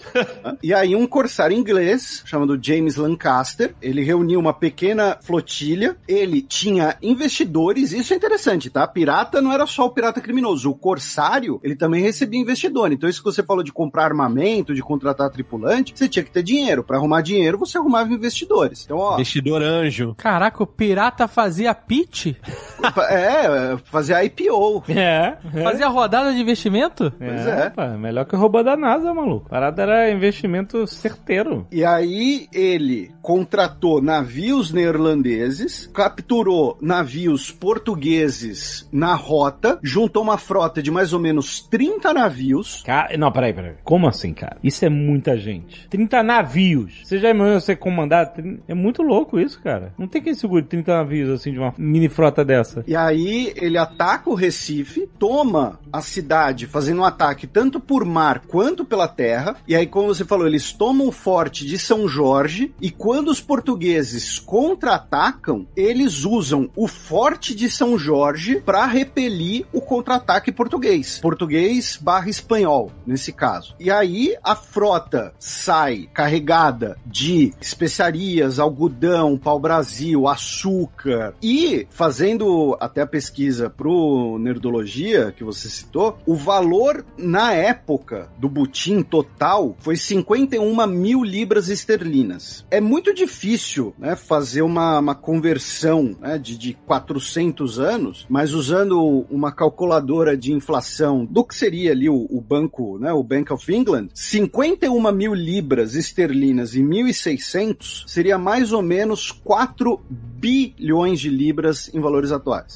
[laughs] e aí um corsário inglês, chamado James Lancaster, ele reuniu uma pequena flotilha, ele tinha investidores, isso é interessante, tá? Pirata não era só o pirata criminoso, o corsário, ele também recebia investidor. Então isso que você falou de comprar armamento, de contratar tripulante, você tinha que ter dinheiro. Para arrumar dinheiro, você arrumava investidores. Então, ó, Investidor anjo. Caraca, o pirata fazia pitch? [laughs] é, fazer IPO. É. Fazia rodada de investimento? Pois é. Pá, melhor que robô da NASA, maluco. Parada era investimento certeiro. E aí ele contratou navios neerlandeses, capturou navios portugueses na rota, juntou uma frota de mais ou menos 30 navios. Cara, não, peraí, peraí. Como assim, cara? Isso é muita gente. 30 navios. Você já imaginou você comandar? É muito louco isso, cara. Não tem quem segure 30 navios assim de uma mini frota dessa. E aí ele ataca o Recife, toma a cidade fazendo um ataque tanto por mar quanto pela terra. E aí, como você falou, eles tomam o forte de São Jorge. E quando os portugueses contra-atacam, eles usam o forte de São Jorge para repelir o contra-ataque português. Português barra espanhol, nesse caso. E aí a frota sai carregada de especiarias, algodão, pau-brasil, açúcar e fazendo até a pesquisa pro Nerdologia que você citou, o valor na época do butim total foi 51 mil libras esterlinas. É muito difícil né, fazer uma, uma conversão né, de, de 400 anos, mas usando uma calculadora de inflação do que seria ali o, o banco, né, o Bank of England, 51 mil libras esterlinas em 1600 seria mais ou menos 4 bilhões de libras em valores atuais.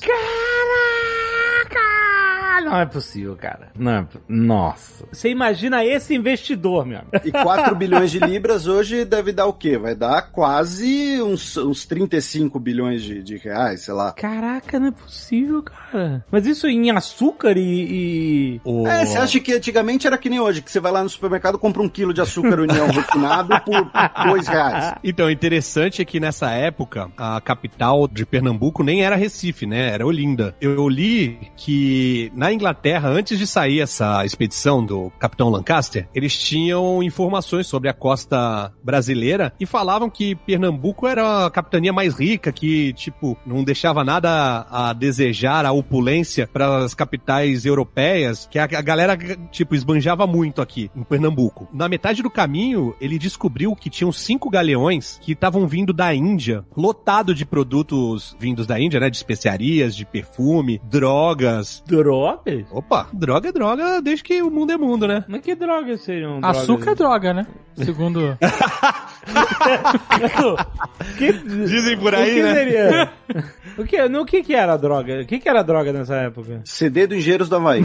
Não é possível, cara. Não é... Nossa. Você imagina esse investidor, meu amigo. E 4 bilhões de libras hoje deve dar o quê? Vai dar quase uns, uns 35 bilhões de, de reais, sei lá. Caraca, não é possível, cara. Mas isso em açúcar e. e... O... É, você acha que antigamente era que nem hoje, que você vai lá no supermercado compra um quilo de açúcar união refinado por dois reais. Então, interessante é que nessa época, a capital de Pernambuco nem era Recife, né? Era Olinda. Eu li que na Inglaterra, antes de sair essa expedição do Capitão Lancaster, eles tinham informações sobre a costa brasileira e falavam que Pernambuco era a capitania mais rica, que, tipo, não deixava nada a desejar a opulência para as capitais europeias, que a, a galera, tipo, esbanjava muito aqui em Pernambuco. Na metade do caminho, ele descobriu que tinham cinco galeões que estavam vindo da Índia, lotado de produtos vindos da Índia, né? De especiarias, de perfume, drogas. Drogas? Opa, droga é droga desde que o mundo é mundo, né? Mas que drogas seriam? Açúcar é droga, né? Segundo. [laughs] que... Dizem por o aí, que né? seria? O que, no que que era droga? O que que era droga nessa época? CD do Engenheiros do Havaí.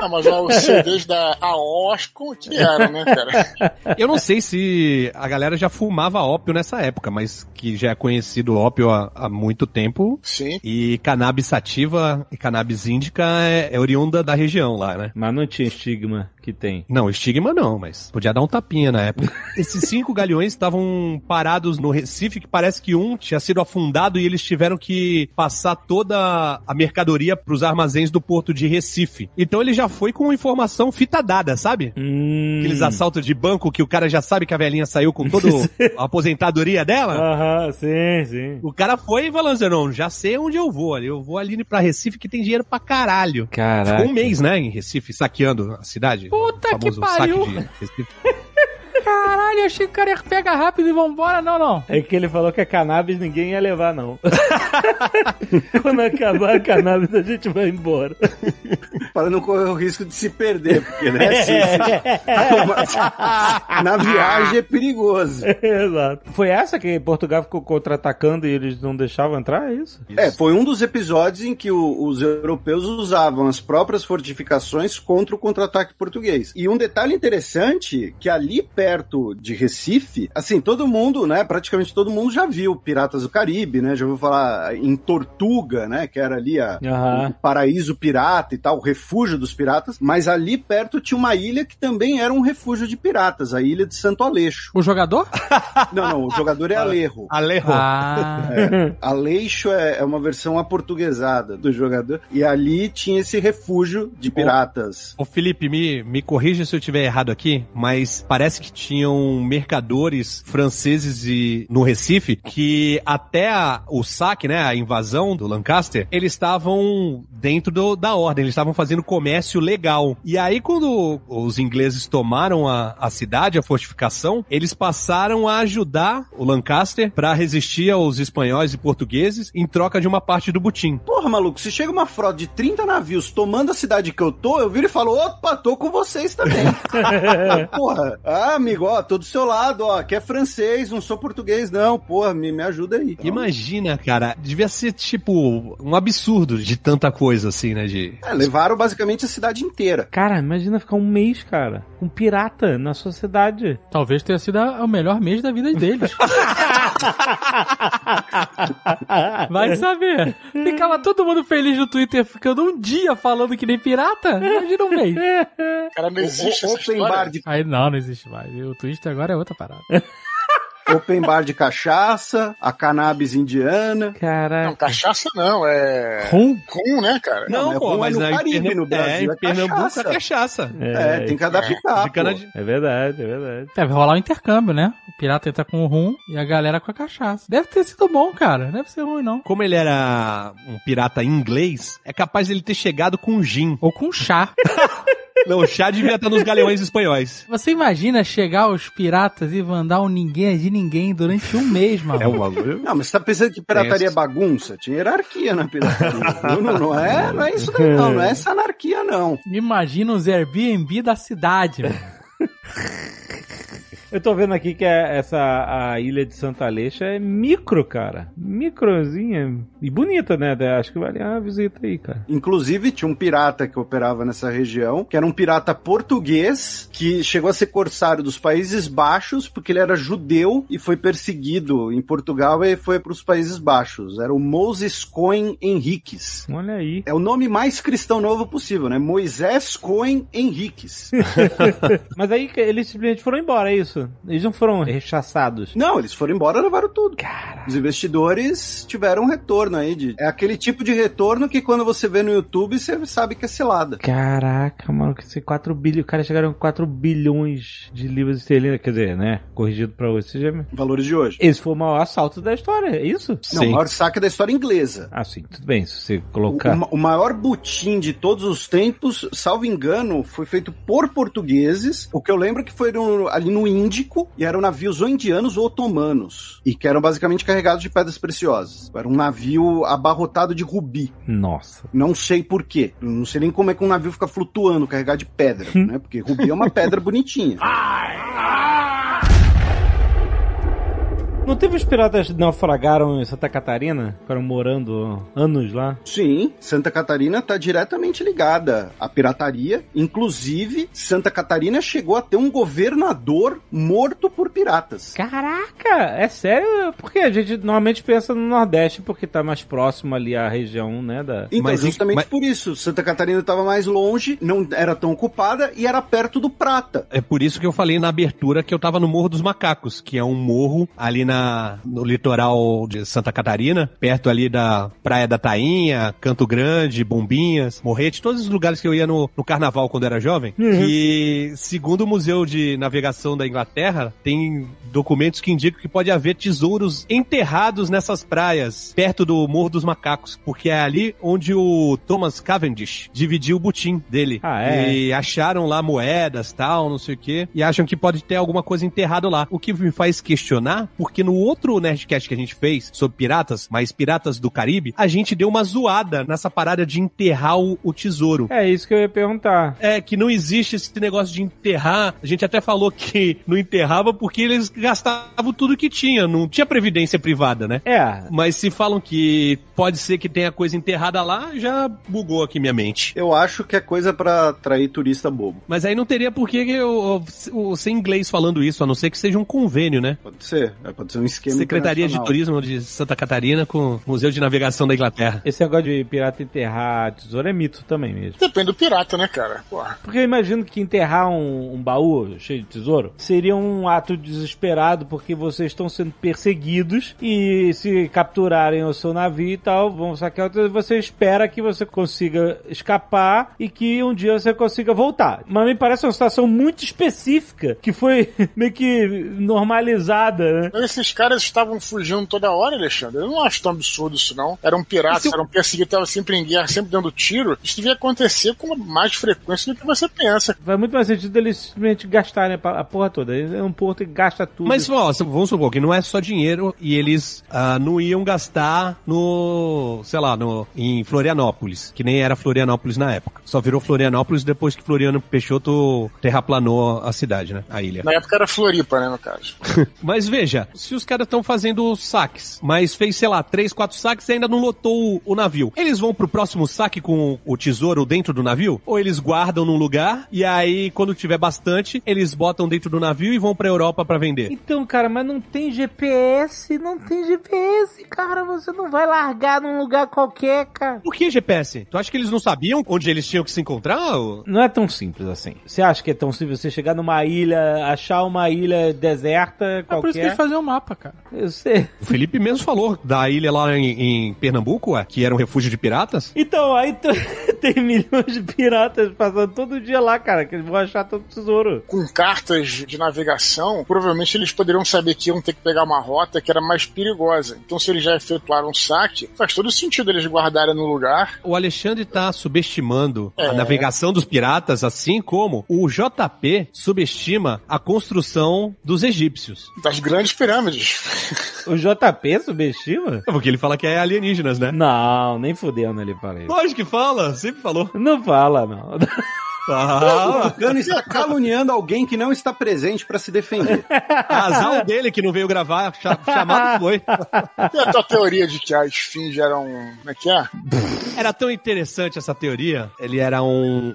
Ah, mas os CDs da AOSCO que eram, né, cara? Eu não sei se a galera já fumava ópio nessa época, mas que já é conhecido ópio há, há muito tempo. Sim. E cannabis sativa e cannabis índica é, é oriunda da região lá, né? Mas não tinha estigma. Que tem. Não, estigma não, mas podia dar um tapinha na época. [laughs] Esses cinco galeões estavam parados no Recife, que parece que um tinha sido afundado e eles tiveram que passar toda a mercadoria pros armazéns do porto de Recife. Então ele já foi com informação fita dada, sabe? Hum. Aqueles assaltos de banco que o cara já sabe que a velhinha saiu com toda [laughs] a aposentadoria dela. Aham, sim, sim. O cara foi e falou assim, não, já sei onde eu vou. Eu vou ali pra Recife que tem dinheiro pra caralho. Caraca. Ficou um mês, né, em Recife, saqueando a cidade. Puta O que pariu. [laughs] Caralho, achei que o cara ia pegar rápido e vambora. Não, não. É que ele falou que a cannabis ninguém ia levar, não. [laughs] Quando acabar a cannabis, a gente vai embora. Para não correr o risco de se perder, porque, né? se- se- [laughs] na viagem é perigoso. Exato. Foi essa que Portugal ficou contra-atacando e eles não deixavam entrar, é isso? É, foi um dos episódios em que o- os europeus usavam as próprias fortificações contra o contra-ataque português. E um detalhe interessante, que ali perto de Recife, assim, todo mundo, né, praticamente todo mundo já viu Piratas do Caribe, né, já ouviu falar em Tortuga, né, que era ali a, Aham. o paraíso pirata e tal, o refúgio dos piratas, mas ali perto tinha uma ilha que também era um refúgio de piratas, a ilha de Santo Aleixo. O jogador? [laughs] Não, não, o jogador é Alejo. [laughs] Alejo. Ah. Aleixo é, é uma versão aportuguesada do jogador. E ali tinha esse refúgio de piratas. Ô Felipe, me, me corrija se eu estiver errado aqui, mas parece que tinham mercadores franceses e, no Recife que até a- o saque, né, a invasão do Lancaster, eles estavam dentro do- da ordem, eles estavam fazendo comércio legal. E aí quando os ingleses tomaram a, a cidade, a fortificação, eles passaram a ajudar o Lancaster para resistir aos espanhóis e portugueses em troca de uma parte do butim. Porra, maluco, se chega uma frota de 30 navios tomando a cidade que eu tô, eu viro e falo, opa, tô com vocês também. [laughs] Porra, ah, amigo, ó, tô do seu lado, ó, que é francês, não sou português, não, porra, me, me ajuda aí. Imagina, cara, devia ser tipo um absurdo de tanta coisa assim, né? De. É, levaram basicamente a cidade inteira. Cara, imagina ficar um mês, cara, com um pirata na sociedade. Talvez tenha sido a- o melhor mês da vida deles. [laughs] Vai saber. Ficava todo mundo feliz no Twitter, ficando um dia falando que nem pirata. Imagina um mês. Cara, não existe O- essa open história. bar, de, Aí não, não existe mais. O Twitter agora é outra parada. [laughs] open bar de cachaça, a cannabis indiana. Não, Caraca. cachaça não, é... Rum? Rum, né, cara? Não, mas rum é no na- em Caribe, Pernambu- no Brasil, É, em é Pernambuco cachaça. é cachaça. É, tem que adaptar. Pô. de- É verdade, é verdade. Deve rolar um intercâmbio, né? O pirata entra com o rum e a galera com a cachaça. Deve ter sido bom, cara. Não deve ser ruim, não. Como ele era um pirata inglês, é capaz de ele ter chegado com gin. Ou com chá. [laughs] Não, o chá devia estar nos galeões espanhóis. Você imagina chegar os piratas e mandar um ninguém de ninguém durante um mês, mano. É um bagulho. Não, mas você tá pensando que pirataria é bagunça? Tinha hierarquia na pirataria. não, não, não é, não é isso daí, não. Não é essa anarquia, não. Imagina os Airbnb da cidade, mano. [laughs] Eu tô vendo aqui que é essa a ilha de Santa Aleixa é micro, cara. Microzinha. E bonita, né? Acho que vale uma visita aí, cara. Inclusive, tinha um pirata que operava nessa região, que era um pirata português, que chegou a ser corsário dos Países Baixos, porque ele era judeu e foi perseguido em Portugal e foi para os Países Baixos. Era o Moses Cohen Henriques. Olha aí. É o nome mais cristão novo possível, né? Moisés Cohen Henriques. [laughs] [laughs] Mas aí eles simplesmente foram embora, é isso? Eles não foram rechaçados. Não, eles foram embora e levaram tudo. Os investidores tiveram um retorno aí. De... É aquele tipo de retorno que quando você vê no YouTube, você sabe que é cilada. Caraca, mano, que esse 4 bilhões. Cara, chegaram a 4 bilhões de libras esterlinas. Quer dizer, né? Corrigido pra hoje. Seja... Valores de hoje. Esse foi o maior assalto da história, é isso? Não, o maior saque da história inglesa. Ah, sim, tudo bem. Se você colocar. o- o maior butim de todos os tempos, salvo engano, foi feito por portugueses. O que eu lembro é que foi no- ali no Índico e eram navios ou indianos ou otomanos. E que eram basicamente carregados de pedras preciosas. Era um navio abarrotado de rubi. Nossa. Não sei por quê. Não sei nem como é que um navio fica flutuando, carregado de pedra, né? Porque rubi é uma pedra [laughs] bonitinha. Não teve os piratas que naufragaram em Santa Catarina? Ficaram morando anos lá? Sim, Santa Catarina está diretamente ligada à pirataria. Inclusive, Santa Catarina chegou a ter um governador morto por piratas. Caraca, é sério? Porque a gente normalmente pensa no Nordeste porque tá mais próximo ali à região, né, da... Então, Mas justamente mas- por isso, Santa Catarina estava mais longe, não era tão ocupada e era perto do Prata. É por isso que eu falei na abertura que eu tava no Morro dos Macacos, que é um morro ali na, no litoral de Santa Catarina, perto ali da Praia da Tainha, Canto Grande, Bombinhas, Morrete, todos os lugares que eu ia no, no carnaval quando era jovem, que, segundo o Museu de Navegação da Inglaterra, tem documentos que indicam que pode haver tesouros enterrados nessas praias, perto do Morro dos Macacos, porque é ali onde o Thomas Cavendish dividiu o butim dele. Ah, é? E acharam lá moedas, tal, não sei o quê, e acham que pode ter alguma coisa enterrado lá. O que me faz questionar, porque no outro Nerdcast que a gente fez sobre piratas, mas piratas do Caribe, a gente deu uma zoada nessa parada de enterrar o, o tesouro. É isso que eu ia perguntar. É, que não existe esse negócio de enterrar. A gente até falou que não enterrava porque eles gastavam tudo que tinha, não tinha previdência privada, né? É, Mas se falam que pode ser que tenha coisa enterrada lá, já bugou aqui minha mente. Eu acho que é coisa pra atrair turista bobo. Mas aí não teria por que eu, eu, eu ser inglês falando isso, a não ser que seja um convênio, né? Pode ser, é, pode ser um esquema Secretaria de. Turismo de Santa Catarina com o Museu de Navegação da Inglaterra. esse negócio de pirata enterrar tesouro é mito também mesmo. Depende do pirata, né, cara? Porra. Porque eu imagino que enterrar um, um baú cheio de tesouro seria um ato desesperado porque vocês estão sendo perseguidos e se capturarem o seu navio e tal, vão saquear você espera que você consiga escapar e que um dia você consiga voltar. Mas me parece uma situação muito específica que foi [laughs] meio que normalizada, né? Mas esses caras estavam fugindo toda hora, Alexandre. Eu não acho tão absurdo isso, não. Eram piratas, se eram perseguidos, estavam sempre em guerra, sempre dando tiro. Isso devia acontecer com mais frequência do que você pensa. Faz muito mais sentido eles simplesmente gastarem a porra toda. É um porto que gasta tudo. Mas ó, vamos supor que não é só dinheiro e eles ah, não iam gastar no, sei lá, no, em Florianópolis, que nem era Florianópolis na época. Só virou Florianópolis depois que Floriano Peixoto terraplanou a cidade, né? A ilha. Na época era Floripa, né, no caso. [laughs] Mas veja, se os caras estão fazendo saques, mas fez, sei lá, três, quatro saques e ainda não lotou o, o navio, eles vão pro próximo saque com o tesouro dentro do navio? Ou eles guardam num lugar e aí, quando tiver bastante, eles botam dentro do navio e vão pra Europa pra vender? Então, cara, mas não tem GPS, não tem GPS, cara. Você não vai largar num lugar qualquer, cara. Por que GPS? Tu acha que eles não sabiam onde eles tinham que se encontrar? ou- Não é tão simples assim. Você acha que é tão simples você chegar numa ilha, achar uma ilha deserta É qualquer? por isso que eles faziam um mapa, cara. Eu sei. O Felipe mesmo falou da ilha lá em, em Pernambuco, ué, que era um refúgio de piratas. Então, aí t- [laughs] tem [laughs] milhões de piratas passando todo dia lá, cara, que eles vão achar todo tesouro. Com cartas de navegação, provavelmente eles poderiam saber que iam ter que pegar uma rota que era mais perigosa. Então, se eles já efetuaram um saque, faz todo sentido eles guardarem no lugar. O Alexandre tá subestimando a É. navegação dos piratas, assim como o JP subestima a construção dos egípcios. Das grandes pirâmides. O JP subestima? Porque ele fala que é alienígenas, né? Não, nem fudendo ele fala isso. Lógico que fala, sempre falou. Não fala, não. O Tucano está caluniando alguém que não está presente para se defender. azar dele que não veio gravar, cha- chamado foi. E a tua teoria de que a esfinge era um. Como é que é? Era tão interessante essa teoria. Ele era um,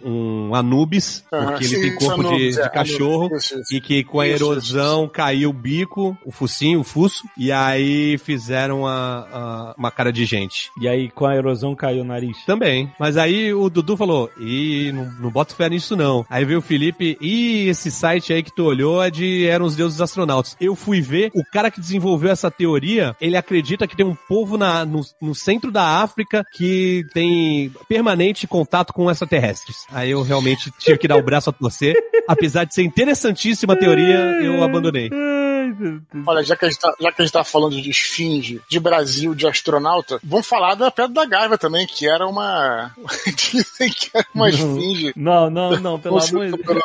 um Anubis, Aham, porque ele sim, tem corpo Anubis, de, é, de cachorro, Anubis, isso, isso. e que com a Isso, erosão caiu o bico, o focinho, o fuço, e aí fizeram a, a- uma cara de gente. E aí, com a erosão, caiu o nariz. Também. Mas aí o Dudu falou, ih, não, não bota fé nisso não. Aí veio o Felipe, ih, esse site aí que tu olhou é de eram os deuses astronautas. Eu fui ver, o cara que desenvolveu essa teoria, ele acredita que tem um povo na, no, no centro da África que tem permanente contato com extraterrestres. Aí eu realmente tive que dar o braço a torcer. Apesar de ser interessantíssima teoria, eu abandonei. Olha, já que, a gente tá, já que a gente tá falando de esfinge, de Brasil, de astronauta, vamos falar da Pedra da Gaiva também, que era uma. Dizem [laughs] que era uma esfinge. Não, não, não, pelo [laughs] amor de Deus.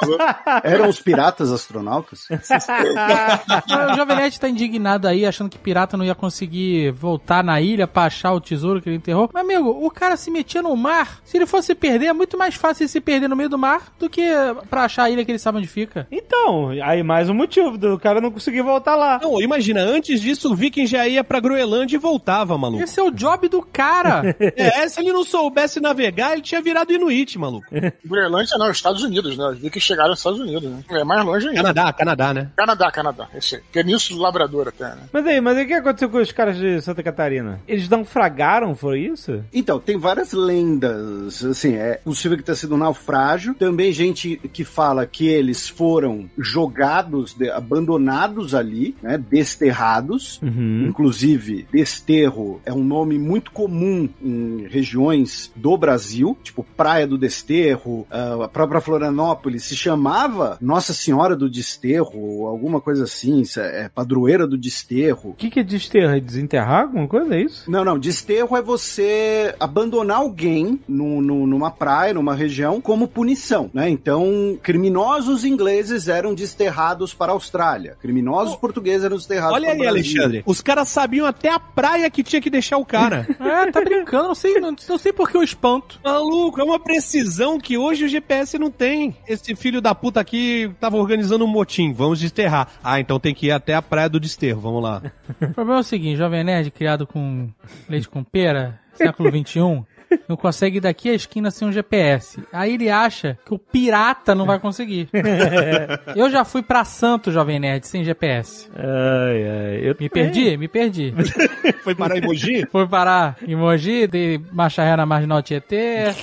Eram os piratas astronautas? [laughs] o Jovem Nerd tá indignado aí, achando que pirata não ia conseguir voltar na ilha pra achar o tesouro que ele enterrou. Mas, amigo, o cara se metia no mar. Se ele fosse perder, é muito mais fácil ele se perder no meio do mar do que pra achar a ilha que ele sabe onde fica. Então, aí mais um motivo do cara não conseguir voltar lá. Não, imagina, antes disso o Viking já ia pra Groenlândia e voltava, maluco. Esse é o job do cara. [laughs] É, se ele não soubesse navegar, ele tinha virado Inuit, maluco. [laughs] Groenlândia não, Estados Unidos, né? Vi que chegaram nos Estados Unidos, né? É mais longe ainda. Canadá, Canadá, né? Canadá, Canadá. Esse aí. Península do Labrador até, né? Mas aí, mas aí o que aconteceu com os caras de Santa Catarina? Eles naufragaram, foi isso? Então, tem várias lendas, assim, é possível que tenha sido um naufrágio. Também gente que fala que eles foram jogados, abandonados ali, né, desterrados. Uhum. Inclusive, desterro é um nome muito comum em regiões do Brasil, tipo Praia do Desterro, ah, a própria Florianópolis se chamava Nossa Senhora do Desterro, ou alguma coisa assim, é, é padroeira do Desterro. O que, que é desterrar? É Desenterrar alguma coisa? É isso? Não, não, desterro é você abandonar alguém no, no- numa praia, numa região, como punição, né? Então, criminosos ingleses eram desterrados para a Austrália, criminosos portugueses eram desterrados Olha para aí. Alexandre. Os caras sabiam até a praia que tinha que deixar o cara. [laughs] É, tá brincando, não sei, não, não sei por que eu espanto. Maluco, é uma precisão que hoje o GPS não tem. Esse filho da puta aqui tava organizando um motim, vamos desterrar. Ah, então tem que ir até a praia do desterro, vamos lá. [laughs] O problema é o seguinte, Jovem Nerd, criado com leite com pera, século XXI, não consegue ir daqui à esquina sem um GPS. Aí ele acha que o pirata não vai conseguir. [laughs] Eu já fui pra Santo, Jovem Nerd, sem GPS. Ai, ai. Eu Me perdi? Me perdi. [laughs] Foi parar em Mogi? Fui parar em Mogi, dei marcha ré na Marginal Tietê,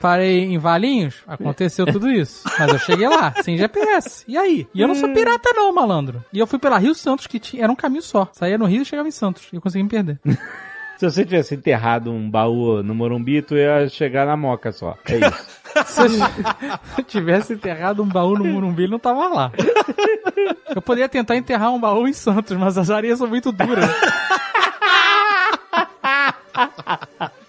parei em Valinhos, aconteceu tudo isso. Mas eu cheguei lá, sem GPS. E aí? E eu não sou pirata não, malandro. E eu fui pela Rio Santos, que tinha, era um caminho só. Saía no Rio e chegava em Santos. E eu consegui me perder. [laughs] Se você tivesse enterrado um baú no Morumbi, tu ia chegar na moca só. É isso. Se [laughs] eu, se eu tivesse enterrado um baú no Morumbi, ele não tava lá. Eu poderia tentar enterrar um baú em Santos, mas as areias são muito duras. [laughs]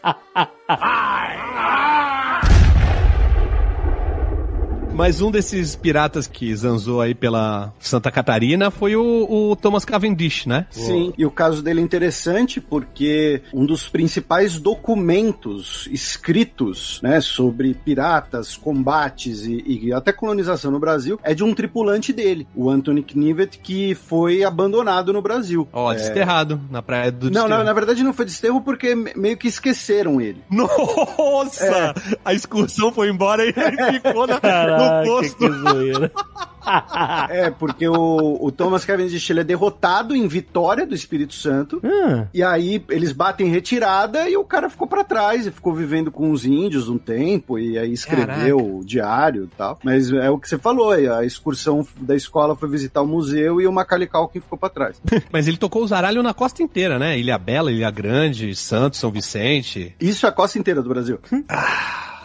Mas um desses piratas que zanzou aí pela Santa Catarina foi o, o Thomas Cavendish, né? Sim, e o caso dele é interessante porque um dos principais documentos escritos né, sobre piratas, combates e, e até colonização no Brasil é de um tripulante dele, o Anthony Knivet, que foi abandonado no Brasil. Ó, É. desterrado, na praia do Não, desterro. não, na verdade não foi desterro porque me- meio que esqueceram ele. Nossa! A excursão foi embora e ele ficou na, no Caraca, posto. que zoeira. [laughs] É, porque o, o Thomas Cavendish ele é derrotado em Vitória do Espírito Santo. Ah, E aí eles batem retirada e o cara ficou pra trás e ficou vivendo com os índios um tempo e aí escreveu o diário e tal. Mas é o que você falou, aí, a excursão da escola foi visitar o museu e o Macaulay Culkin ficou pra trás. [laughs] Mas ele tocou o zaralho na costa inteira, né? Ilha Bela, Ilha Grande, Santos, São Vicente. Isso é a costa inteira do Brasil.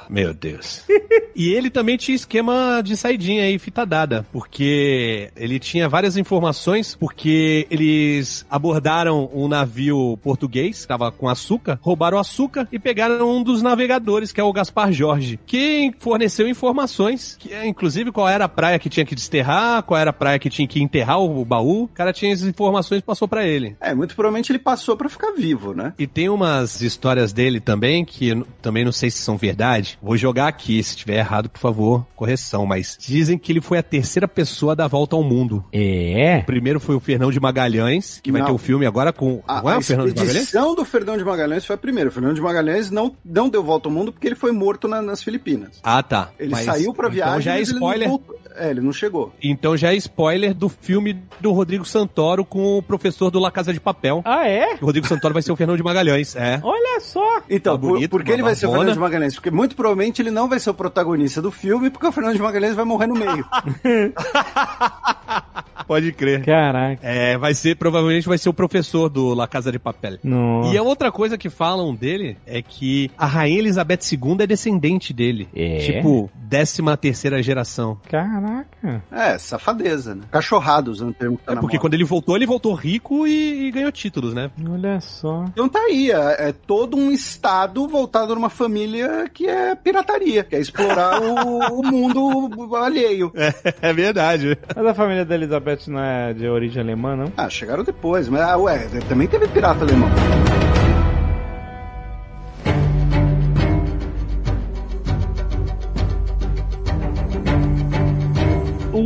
Meu Deus. [laughs] e ele também tinha esquema de saidinha aí, fita dada, porque ele tinha várias informações, porque eles abordaram um navio português, que tava com açúcar, roubaram açúcar e pegaram um dos navegadores, que é o Gaspar Jorge, que forneceu informações, que é, inclusive qual era a praia que tinha que desterrar, qual era a praia que tinha que enterrar o baú. O cara tinha as informações e passou pra ele. É, muito provavelmente ele passou pra ficar vivo, né? E tem umas histórias dele também, que também não sei se são verdade. Vou jogar aqui, se estiver errado, por favor, correção. Mas dizem que ele foi a terceira pessoa a dar a volta ao mundo. é? O primeiro foi o Fernão de Magalhães, que vai Não. ter o filme agora com. A, não é a o Fernão de Magalhães? expedição do Fernão de Magalhães foi a primeira. O Fernão de Magalhães não, não deu volta ao mundo porque ele foi morto na- nas Filipinas. Ah, tá. Ele Mas- saiu pra viagem, Então já é ele spoiler. voltou. É, ele não chegou. Então já é spoiler do filme do Rodrigo Santoro com o professor do La Casa de Papel. Ah, é? O Rodrigo Santoro vai ser o Fernão de Magalhães, é. Olha só. Então, Tá por- bonito, por, que ele vai ser o. Fernando de Magalhães? Porque muito provavelmente ele não vai ser o protagonista do filme, porque o Fernando de Magalhães vai morrer no meio. [laughs] Pode crer. Caraca. É, vai ser, provavelmente vai ser o professor do La Casa de Papel. Nossa. E a outra coisa que falam dele é que a Rainha Elizabeth II é descendente dele. É? Tipo, décima terceira geração. Caraca. é, safadeza, né? Cachorrado, usando o termo que tá É na porque moda. quando ele voltou, ele voltou rico e, e ganhou títulos, né? Olha só. Então tá aí, é, é todo um estado voltado numa família que é pirataria, que é explorar o, o mundo alheio. [laughs] É, verdade. Mas a família da Elizabeth não é de origem alemã, não? Ah, chegaram depois, mas ah, ué, também teve pirata alemão.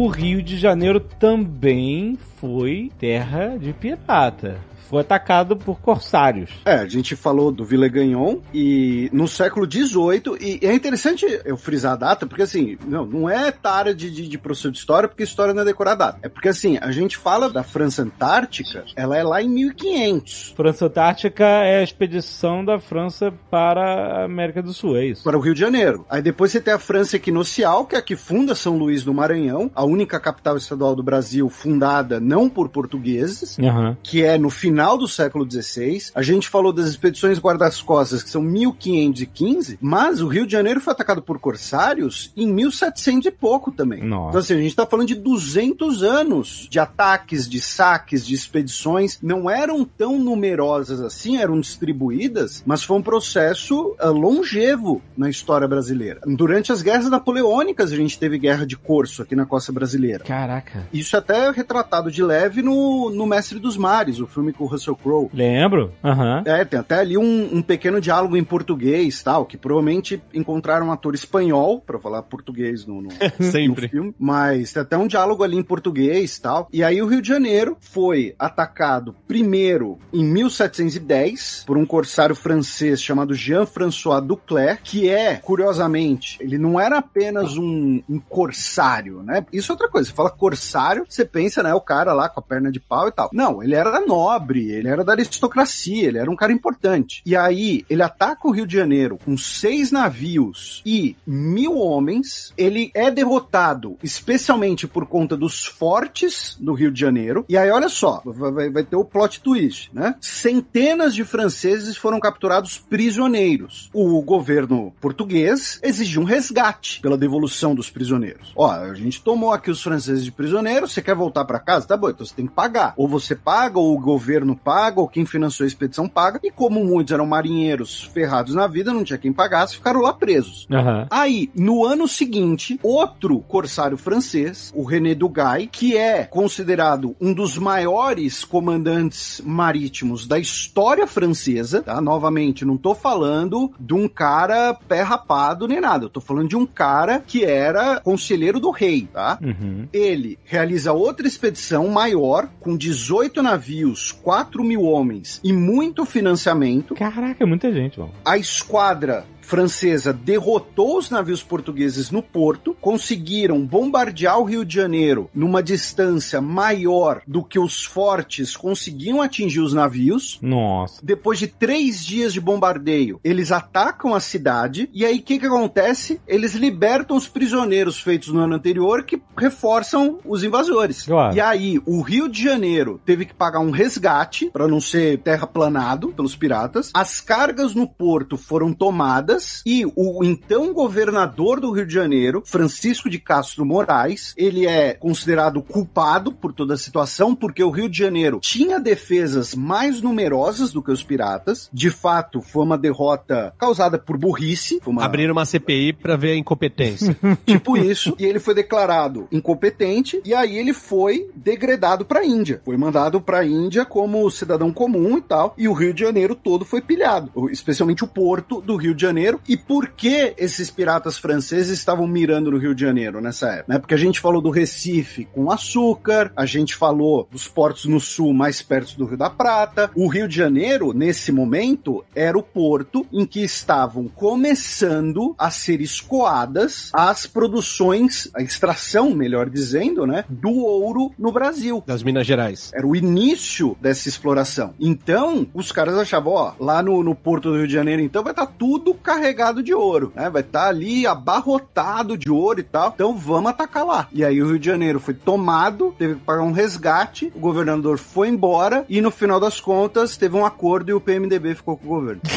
O Rio de Janeiro também foi terra de pirata. Foi atacado por corsários. É, a gente falou do Villegagnon e no século XVIII, e é interessante eu frisar a data, porque assim, não, não é tara de, de, de professor de história, porque história não é decorar data. É porque assim, a gente fala da França Antártica, ela é lá em 1500. França Antártica é a expedição da França para a América do Sul, é isso? Para o Rio de Janeiro. Aí depois você tem a França Equinocial, que é a que funda São Luís do Maranhão, a única capital estadual do Brasil fundada não por portugueses, Aham. que é no final do século XVI. A gente falou das expedições guarda-costas, que são 1515, mas o Rio de Janeiro foi atacado por corsários em 1700 e pouco também. Nossa. Então, assim, a gente tá falando de 200 anos de ataques, de saques, de expedições. Não eram tão numerosas assim, eram distribuídas, mas foi um processo ah, longevo na história brasileira. Durante as guerras napoleônicas, a gente teve guerra de corso aqui na costa brasileira. Caraca. Isso até é retratado de leve no, no Mestre dos Mares, o filme com o Russell Crowe. Lembro? Aham. É, tem até ali um, um pequeno diálogo em português, tal, que provavelmente encontraram um ator espanhol pra falar português no, no, [laughs] Sempre. no filme, mas tem até um diálogo ali em português, tal. E aí o Rio de Janeiro foi atacado primeiro em 1710 por um corsário francês chamado Jean-François Duclerc, que é, curiosamente, ele não era apenas um, um corsário, né? Isso é outra coisa. Você fala corsário, você pensa, né, o cara lá com a perna de pau e tal. Não, ele era nobre, ele era da aristocracia, ele era um cara importante. E aí, ele ataca o Rio de Janeiro com seis navios e mil homens. Ele é derrotado, especialmente por conta dos fortes do Rio de Janeiro. E aí, olha só, vai, vai ter o plot twist, né? Centenas de franceses foram capturados prisioneiros. O governo português exigiu um resgate pela devolução dos prisioneiros. Ó, a gente tomou aqui os franceses de prisioneiros, você quer voltar para casa? Tá bom, então você tem que pagar. Ou você paga, ou o governo paga, ou quem financiou a expedição paga. E como muitos eram marinheiros ferrados na vida, não tinha quem pagasse, ficaram lá presos. Aham. Aí, no ano seguinte, outro corsário francês, o René Dugay, que é considerado um dos maiores comandantes marítimos da história francesa, tá? Novamente, não tô falando de um cara pé rapado nem nada, eu tô falando de um cara que era conselheiro do rei, tá? Uhum. Ele realiza outra expedição maior, com 18 navios, 4 mil homens e muito financiamento. Caraca, é muita gente, mano. A esquadra francesa derrotou os navios portugueses no porto, conseguiram bombardear o Rio de Janeiro numa distância maior do que os fortes conseguiam atingir os navios. Nossa. Depois de três dias de bombardeio, eles atacam a cidade e aí o que, que acontece? Eles libertam os prisioneiros feitos no ano anterior que reforçam os invasores. Claro. E aí o Rio de Janeiro teve que pagar um resgate para não ser terraplanado pelos piratas. As cargas no porto foram tomadas e o então governador do Rio de Janeiro, Francisco de Castro Moraes, ele é considerado culpado por toda a situação porque o Rio de Janeiro tinha defesas mais numerosas do que os piratas. De fato, foi uma derrota causada por burrice. Uma... Abriram uma CPI pra ver a incompetência. [laughs] Tipo isso. E ele foi declarado incompetente e aí ele foi degradado pra Índia. Foi mandado pra Índia como cidadão comum e tal. E o Rio de Janeiro todo foi pilhado. Especialmente o porto do Rio de Janeiro. E por que esses piratas franceses estavam mirando no Rio de Janeiro nessa época? Né? Porque a gente falou do Recife com açúcar, a gente falou dos portos no sul mais perto do Rio da Prata. O Rio de Janeiro, nesse momento, era o porto em que estavam começando a ser escoadas as produções, a extração, melhor dizendo, né, do ouro no Brasil. Das Minas Gerais. Era o início dessa exploração. Então, os caras achavam, ó, lá no, no Porto do Rio de Janeiro, então vai estar tudo carregado de ouro, né? Vai estar ali abarrotado de ouro e tal. Então vamos atacar lá. E aí o Rio de Janeiro foi tomado, teve que pagar um resgate, o governador foi embora e no final das contas teve um acordo e o PMDB ficou com o governo. [laughs]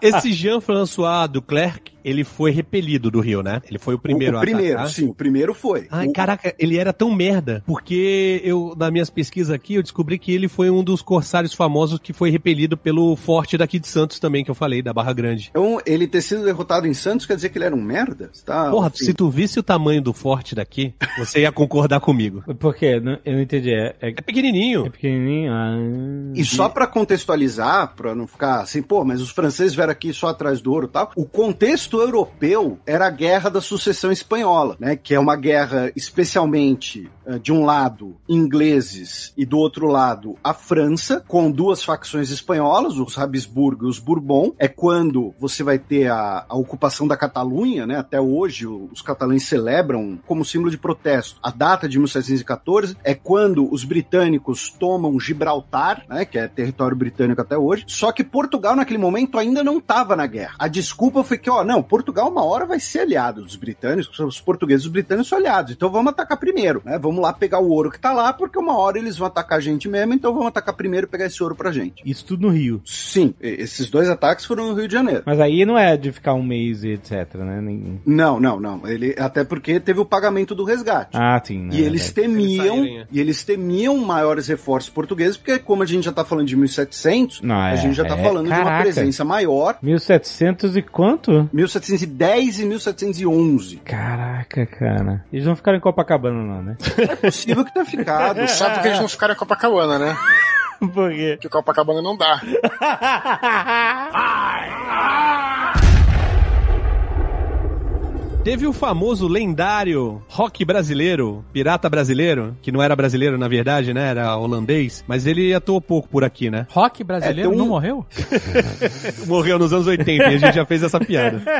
Esse Jean-François Duclerc, ele foi repelido do Rio, né? Ele foi o primeiro o, o primeiro, atacar. sim, o primeiro foi. Ai, O- caraca, ele era tão merda, porque eu, nas minhas pesquisas aqui, eu descobri que ele foi um dos corsários famosos que foi repelido pelo forte daqui de Santos também, que eu falei, da Barra Grande. Então, ele ter sido derrotado em Santos quer dizer que ele era um merda? Tá, Porra, assim, se tu visse o tamanho do forte daqui, você ia concordar comigo. [laughs] Por quê? Não- Eu não entendi. É, é, É pequenininho. é pequenininho? Ah, E só pra contextualizar, pra não ficar assim, pô, mas os franceses vieram aqui só atrás do ouro e tal. O contexto europeu era a guerra da sucessão espanhola, né? Que é uma guerra especialmente eh, de um lado ingleses e do outro lado a França, com duas facções espanholas, os Habsburgo e os Bourbon. É quando você vai ter a, a ocupação da Catalunha, né? Até hoje os catalães celebram como símbolo de protesto. A data de 1714 é quando os britânicos tomam Gibraltar, né? Que é território britânico até hoje. Só que Portugal naquele momento ainda não estava na guerra. A desculpa foi que, ó, não, Portugal uma hora vai ser aliado dos britânicos, os portugueses e os britânicos são aliados. Então vamos atacar primeiro, né? Vamos lá pegar o ouro que tá lá, porque uma hora eles vão atacar a gente mesmo, então vamos atacar primeiro e pegar esse ouro pra gente. Isso tudo no Rio. Sim, esses dois ataques foram no Rio de Janeiro. Mas aí não é de ficar um mês e etc, né? Nem- Não, não, não. Ele, até porque teve o pagamento do resgate. Ah, sim. né, E eles temiam, Eles saírem, é. e eles temiam maiores reforços portugueses, porque como a gente já tá falando de 1700, Não, a é, gente já tá é, falando de uma presença maior. 1700 e quanto? 1710 e 1711. Caraca, cara. Eles não ficaram em Copacabana, não, né? É possível que tenha ficado. Sabe que eles não ficaram em Copacabana, né? [laughs] Por quê? Porque Copacabana não dá. [laughs] Teve o famoso lendário rock brasileiro, pirata brasileiro, que não era brasileiro na verdade, né? Era holandês, mas ele atuou pouco por aqui, né? Rock brasileiro É, um- não morreu? [laughs] Morreu nos anos 80 e a gente já fez essa piada. [laughs]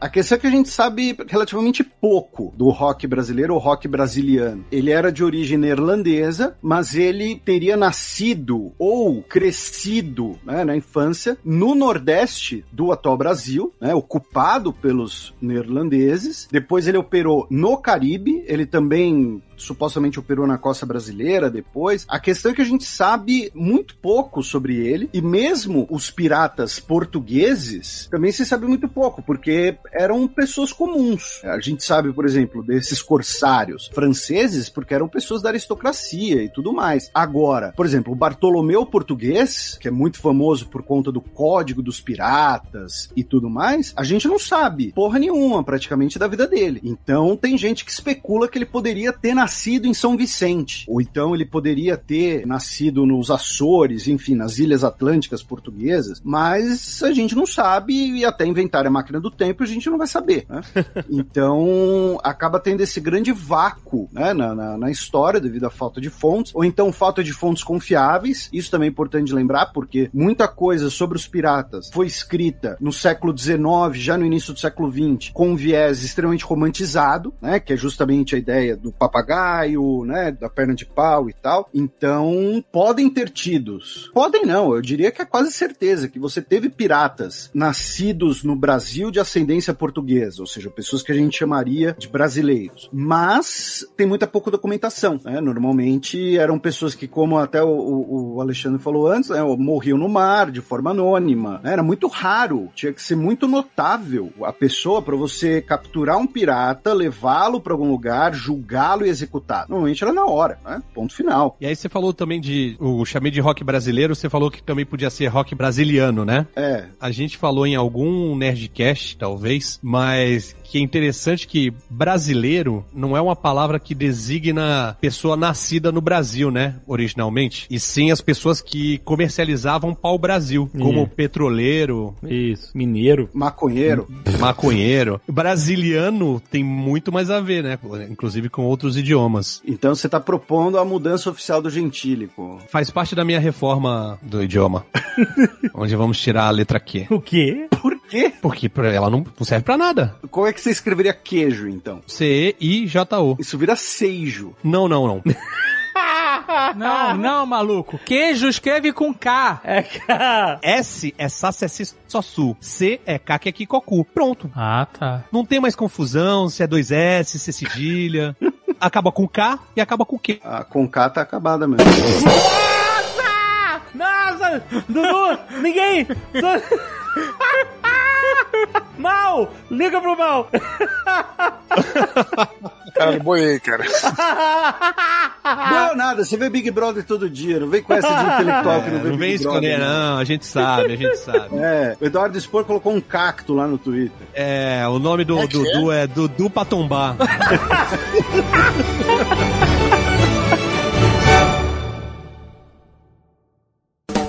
A questão é que a gente sabe relativamente pouco do rock brasileiro ou rock brasiliano. Ele era de origem neerlandesa, mas ele teria nascido ou crescido né, na infância no nordeste do atual Brasil, né, ocupado pelos neerlandeses. Depois ele operou no Caribe, ele também supostamente operou na costa brasileira depois. A questão é que a gente sabe muito pouco sobre ele, e mesmo os piratas portugueses também se sabe muito pouco, porque eram pessoas comuns. A gente sabe, por exemplo, desses corsários franceses, porque eram pessoas da aristocracia e tudo mais. Agora, por exemplo, o Bartolomeu português, que é muito famoso por conta do código dos piratas e tudo mais, a gente não sabe porra nenhuma praticamente da vida dele. Então tem gente que especula que ele poderia ter nascido em São Vicente, ou então ele poderia ter nascido nos Açores, enfim, nas Ilhas Atlânticas portuguesas, mas a gente não sabe e até inventar a máquina do tempo a gente não vai saber, né? [laughs] Então acaba tendo esse grande vácuo né, na, na, na história devido à falta de fontes, ou então falta de fontes confiáveis. Isso também é importante lembrar, porque muita coisa sobre os piratas foi escrita no século XIX, já no início do século XX, com um viés extremamente romantizado, né? Que é justamente a ideia do papagaio, né? Da perna de pau e tal. Então, podem ter tidos. Podem não, eu diria que é quase certeza que você teve piratas nascidos no Brasil de ascendência portuguesa, ou seja, pessoas que a gente chamaria de brasileiros. Mas tem muita pouca documentação, né? Normalmente eram pessoas que, como até o, o- Alexandre falou antes, né? morriam no mar de forma anônima. né? Era muito raro, tinha que ser muito notável a pessoa para você capturar um pirata, levá-lo para algum lugar, julgá-lo e executar. Normalmente era na hora, né? Ponto final. E aí você falou também de. O chamei de rock brasileiro, você falou que também podia ser rock brasiliano, né? É, A gente falou em algum Nerdcast, talvez, mas que é interessante que brasileiro não é uma palavra que designa pessoa nascida no Brasil, né? Originalmente. E sim as pessoas que comercializavam pau-brasil, como Ih. petroleiro, Isso. Mineiro. maconheiro. maconheiro. Brasiliano tem muito mais a ver, né? Inclusive com outros idiomas. Então você tá propondo a mudança oficial do gentílico. Faz parte da minha reforma do idioma. [laughs] onde vamos tirar a letra Q. O quê? Por quê? Porque ela não serve pra nada. Como é que você escreveria queijo, então? C-E-I-J-O. Isso vira seijo. Não, não, não. [laughs] Não, não, maluco. Queijo escreve com K. É, cara. S é Sassessi Sossu. C é Kakeki-Koku. Pronto. Ah, tá. Não tem mais confusão se é dois S, se é cedilha. [laughs] acaba com K e acaba com Q. A Conká tá acabada mesmo. Nossa! Dudu! Ninguém! [laughs] [laughs] Mal! Liga pro mal! [laughs] Cara, eu boiei, cara. [laughs] Não é nada, você vê Big Brother todo dia, não vem com essa de intelectual que não vê Não vem Big Brother. esconder, não. A gente sabe, a gente sabe. É, o Eduardo Spor colocou um cacto lá no Twitter. É, o nome do É que é? Dudu é Dudu pra